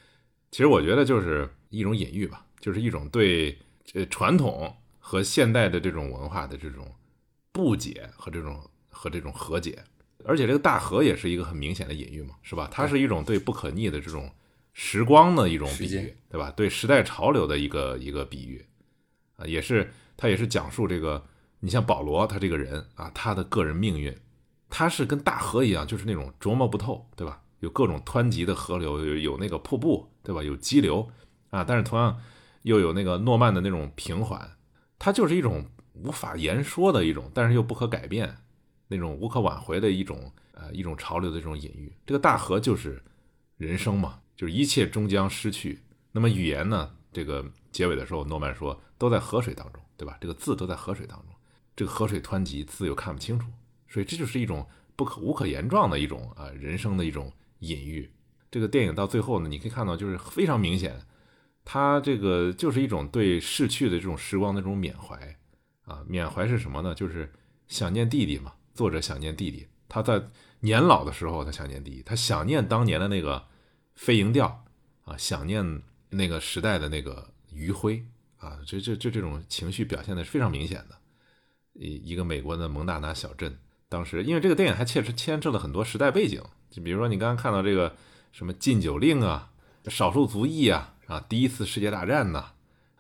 其实我觉得就是一种隐喻吧，就是一种对呃传统和现代的这种文化的这种不解和这种和这种和解，而且这个大河也是一个很明显的隐喻嘛，是吧？它是一种对不可逆的这种时光的一种比喻，对吧？对时代潮流的一个一个比喻啊，也是它也是讲述这个，你像保罗他这个人啊，他的个人命运，他是跟大河一样，就是那种琢磨不透，对吧？有各种湍急的河流，有有那个瀑布，对吧？有激流啊，但是同样又有那个诺曼的那种平缓，它就是一种无法言说的一种，但是又不可改变那种无可挽回的一种呃一种潮流的这种隐喻。这个大河就是人生嘛，就是一切终将失去。那么语言呢？这个结尾的时候，诺曼说都在河水当中，对吧？这个字都在河水当中，这个河水湍急，字又看不清楚，所以这就是一种不可无可言状的一种啊人生的一种。隐喻，这个电影到最后呢，你可以看到，就是非常明显，它这个就是一种对逝去的这种时光的这种缅怀啊，缅怀是什么呢？就是想念弟弟嘛。作者想念弟弟，他在年老的时候，他想念弟弟，他想念当年的那个飞蝇调啊，想念那个时代的那个余晖啊，这这这这种情绪表现的是非常明显的。一一个美国的蒙大拿小镇，当时因为这个电影还牵扯牵扯了很多时代背景。就比如说你刚刚看到这个什么禁酒令啊，少数族裔啊，啊，第一次世界大战呐，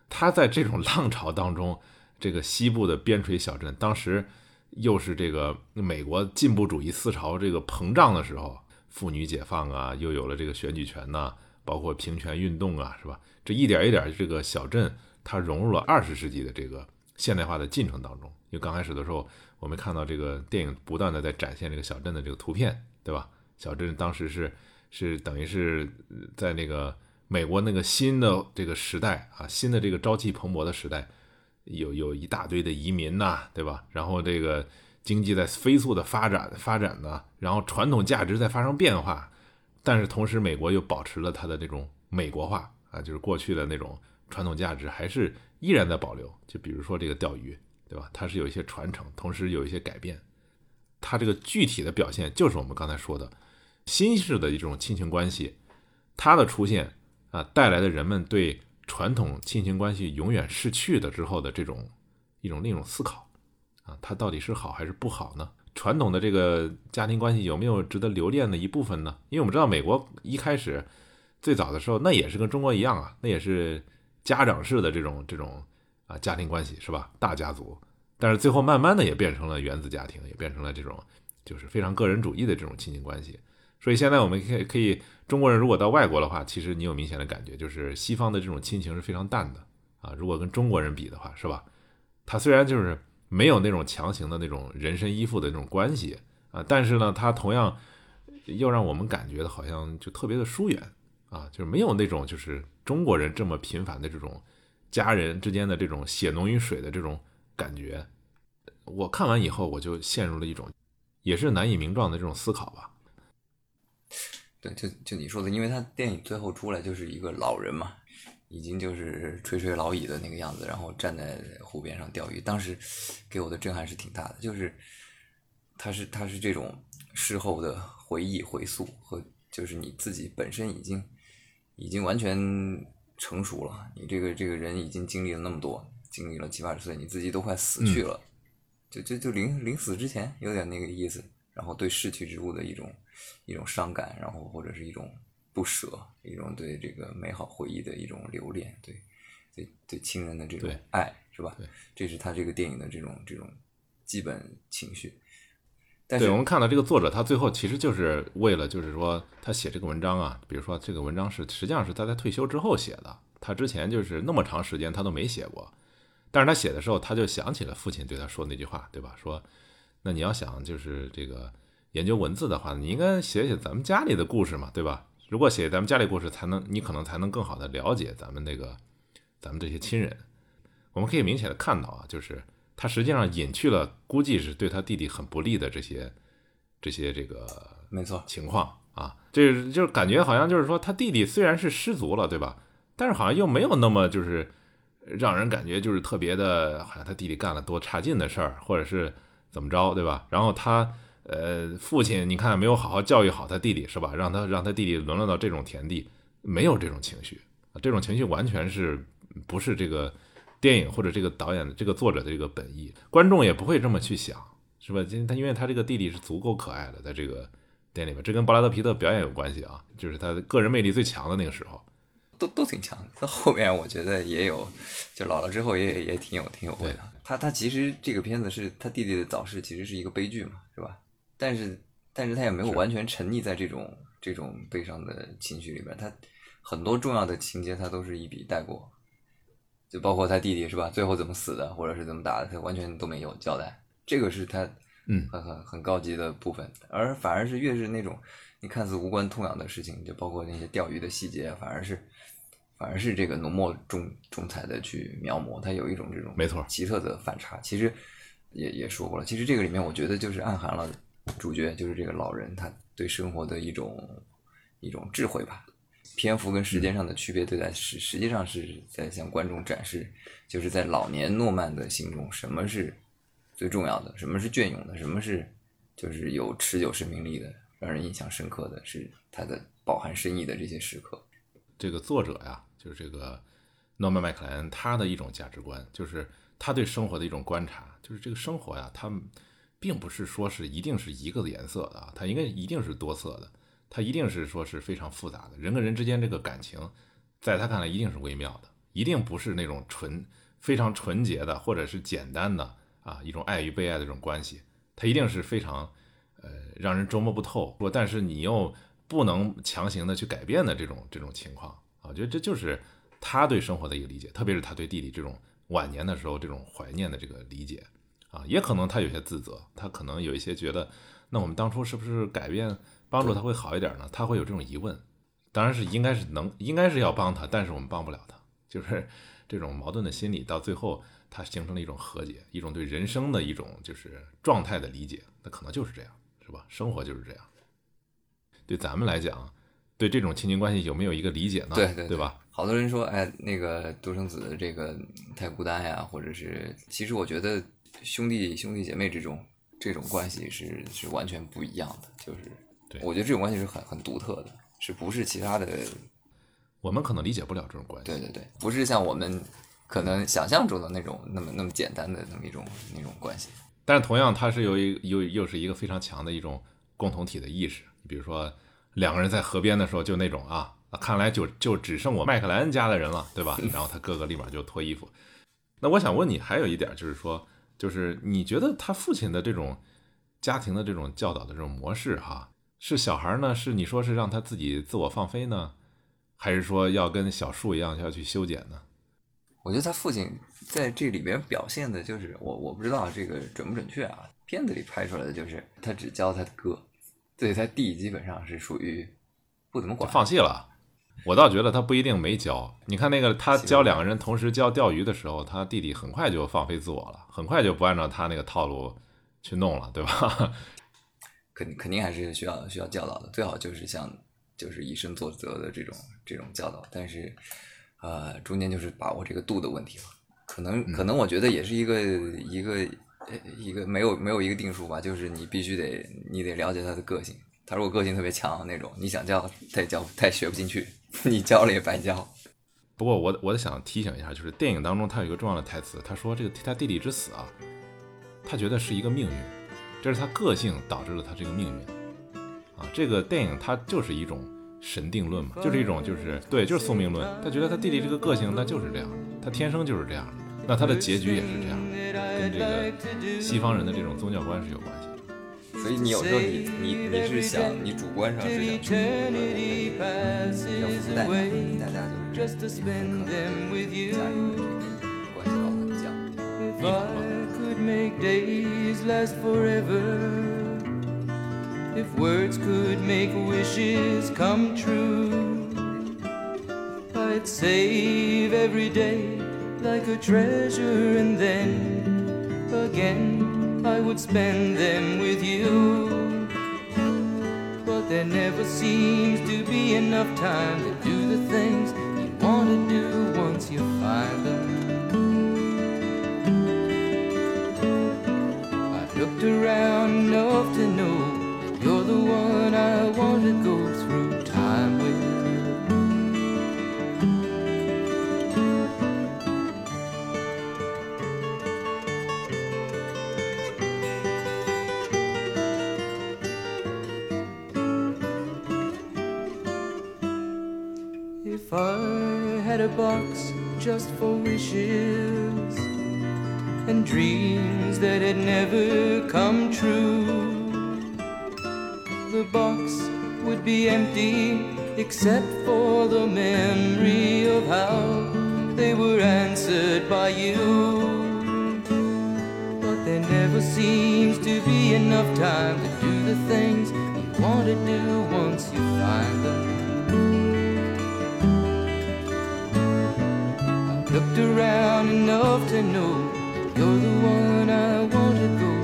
他在这种 [LAUGHS] 浪潮当中，这个西部的边陲小镇，当时又是这个美国进步主义思潮这个膨胀的时候，妇女解放啊，又有了这个选举权呐，包括平权运动啊，是吧？这一点一点，这个小镇它融入了二十世纪的这个现代化的进程当中。因为刚开始的时候，我们看到这个电影不断的在展现这个小镇的这个图片，对吧？小镇当时是是等于是在那个美国那个新的这个时代啊，新的这个朝气蓬勃的时代，有有一大堆的移民呐，对吧？然后这个经济在飞速的发展发展呢，然后传统价值在发生变化，但是同时美国又保持了它的这种美国化啊，就是过去的那种传统价值还是依然在保留。就比如说这个钓鱼，对吧？它是有一些传承，同时有一些改变。它这个具体的表现就是我们刚才说的。新式的一种亲情关系，它的出现啊，带来的人们对传统亲情关系永远逝去的之后的这种一种另一种思考啊，它到底是好还是不好呢？传统的这个家庭关系有没有值得留恋的一部分呢？因为我们知道美国一开始最早的时候，那也是跟中国一样啊，那也是家长式的这种这种啊家庭关系是吧？大家族，但是最后慢慢的也变成了原子家庭，也变成了这种就是非常个人主义的这种亲情关系。所以现在我们可以可以，中国人如果到外国的话，其实你有明显的感觉，就是西方的这种亲情是非常淡的啊。如果跟中国人比的话，是吧？他虽然就是没有那种强行的那种人身依附的那种关系啊，但是呢，他同样又让我们感觉的好像就特别的疏远啊，就是没有那种就是中国人这么频繁的这种家人之间的这种血浓于水的这种感觉。我看完以后，我就陷入了一种也是难以名状的这种思考吧。对，就就你说的，因为他电影最后出来就是一个老人嘛，已经就是垂垂老矣的那个样子，然后站在湖边上钓鱼。当时给我的震撼是挺大的，就是他是他是这种事后的回忆回溯和就是你自己本身已经已经完全成熟了，你这个这个人已经经历了那么多，经历了七八十岁，你自己都快死去了，就就就临临死之前有点那个意思，然后对逝去之物的一种一种伤感，然后或者是一种。不舍，一种对这个美好回忆的一种留恋，对对对亲人的这种爱，是吧？这是他这个电影的这种这种基本情绪。但是我们看到这个作者，他最后其实就是为了，就是说他写这个文章啊，比如说这个文章是实际上是他在退休之后写的，他之前就是那么长时间他都没写过，但是他写的时候他就想起了父亲对他说那句话，对吧？说那你要想就是这个研究文字的话，你应该写写咱们家里的故事嘛，对吧？如果写咱们家里故事，才能你可能才能更好的了解咱们那个咱们这些亲人。我们可以明显的看到啊，就是他实际上隐去了，估计是对他弟弟很不利的这些这些这个没错情况啊，这就是感觉好像就是说他弟弟虽然是失足了，对吧？但是好像又没有那么就是让人感觉就是特别的，好像他弟弟干了多差劲的事儿，或者是怎么着，对吧？然后他。呃，父亲，你看没有好好教育好他弟弟是吧？让他让他弟弟沦落到这种田地，没有这种情绪，这种情绪完全是不是这个电影或者这个导演的这个作者的这个本意，观众也不会这么去想，是吧？因他因为他这个弟弟是足够可爱的，在这个电影里面，这跟布拉德皮特表演有关系啊，就是他个人魅力最强的那个时候，都都挺强。到后面我觉得也有，就老了之后也也挺有挺有味的。他他其实这个片子是他弟弟的早逝，其实是一个悲剧嘛，是吧？但是，但是他也没有完全沉溺在这种这种悲伤的情绪里边，他很多重要的情节他都是一笔带过，就包括他弟弟是吧？最后怎么死的，或者是怎么打的，他完全都没有交代。这个是他嗯很很很高级的部分，而反而是越是那种你看似无关痛痒的事情，就包括那些钓鱼的细节，反而是反而是这个浓墨重重彩的去描摹，他有一种这种没错奇特的反差。其实也也说过了，其实这个里面我觉得就是暗含了。主角就是这个老人，他对生活的一种一种智慧吧。篇幅跟时间上的区别对待，实实际上是在向观众展示，就是在老年诺曼的心中，什么是最重要的，什么是隽永的，什么是就是有持久生命力的，让人印象深刻的是他的饱含深意的这些时刻。这个作者呀，就是这个诺曼麦克莱恩，他的一种价值观，就是他对生活的一种观察，就是这个生活呀，他。并不是说是一定是一个颜色的啊，它应该一定是多色的，它一定是说是非常复杂的。人跟人之间这个感情，在他看来一定是微妙的，一定不是那种纯非常纯洁的或者是简单的啊一种爱与被爱的这种关系，它一定是非常呃让人琢磨不透。说但是你又不能强行的去改变的这种这种情况啊，我觉得这就是他对生活的一个理解，特别是他对弟弟这种晚年的时候这种怀念的这个理解。啊，也可能他有些自责，他可能有一些觉得，那我们当初是不是改变帮助他会好一点呢？他会有这种疑问。当然是应该是能，应该是要帮他，但是我们帮不了他，就是这种矛盾的心理，到最后他形成了一种和解，一种对人生的一种就是状态的理解。那可能就是这样，是吧？生活就是这样。对咱们来讲，对这种亲情关系有没有一个理解呢？对对对吧？好多人说，哎，那个独生子这个太孤单呀，或者是，其实我觉得。兄弟兄弟姐妹这种这种关系是是完全不一样的，就是我觉得这种关系是很很独特的，是不是其他的？我们可能理解不了这种关系。对对对，不是像我们可能想象中的那种那么那么简单的那么一种那种关系。但是同样，它是有一又又是一个非常强的一种共同体的意识。比如说两个人在河边的时候，就那种啊，看来就就只剩我麦克莱恩家的人了，对吧？然后他哥哥立马就脱衣服。那我想问你，还有一点就是说。就是你觉得他父亲的这种家庭的这种教导的这种模式，哈，是小孩呢？是你说是让他自己自我放飞呢，还是说要跟小树一样要去修剪呢？我觉得他父亲在这里边表现的就是我我不知道这个准不准确啊。片子里拍出来的就是他只教他的哥，对他弟基本上是属于不怎么管，放弃了。我倒觉得他不一定没教。你看那个他教两个人同时教钓鱼的时候，他弟弟很快就放飞自我了，很快就不按照他那个套路去弄了，对吧？肯肯定还是需要需要教导的，最好就是像就是以身作则的这种这种教导。但是呃，中间就是把握这个度的问题了。可能可能我觉得也是一个一个呃一个没有没有一个定数吧，就是你必须得你得了解他的个性。他如果个性特别强那种，你想教他也教他也学不进去，[LAUGHS] 你教了也白教。不过我我想提醒一下，就是电影当中他有一个重要的台词，他说这个他弟弟之死啊，他觉得是一个命运，这是他个性导致了他这个命运啊。这个电影它就是一种神定论嘛，就是一种就是对就是宿命论。他觉得他弟弟这个个性那就是这样，他天生就是这样，那他的结局也是这样，跟这个西方人的这种宗教观是有关系。所以你有时候你你你是想你主观上是想去要付代价，代价就是你很可能家里的关系搞得很僵。If I could make days last forever, if words could make wishes come true, I'd save every day like a treasure and then again I would spend them with you. But there never seems to be enough time to do the things you want to do once you find them. Looked around enough to know you're the one I want to go through time with. If I had a box just for wishes and dreams that had never come true, the box would be empty except for the memory of how they were answered by you. But there never seems to be enough time to do the things you want to do once you find them. Looked around enough to know you're the one I want to go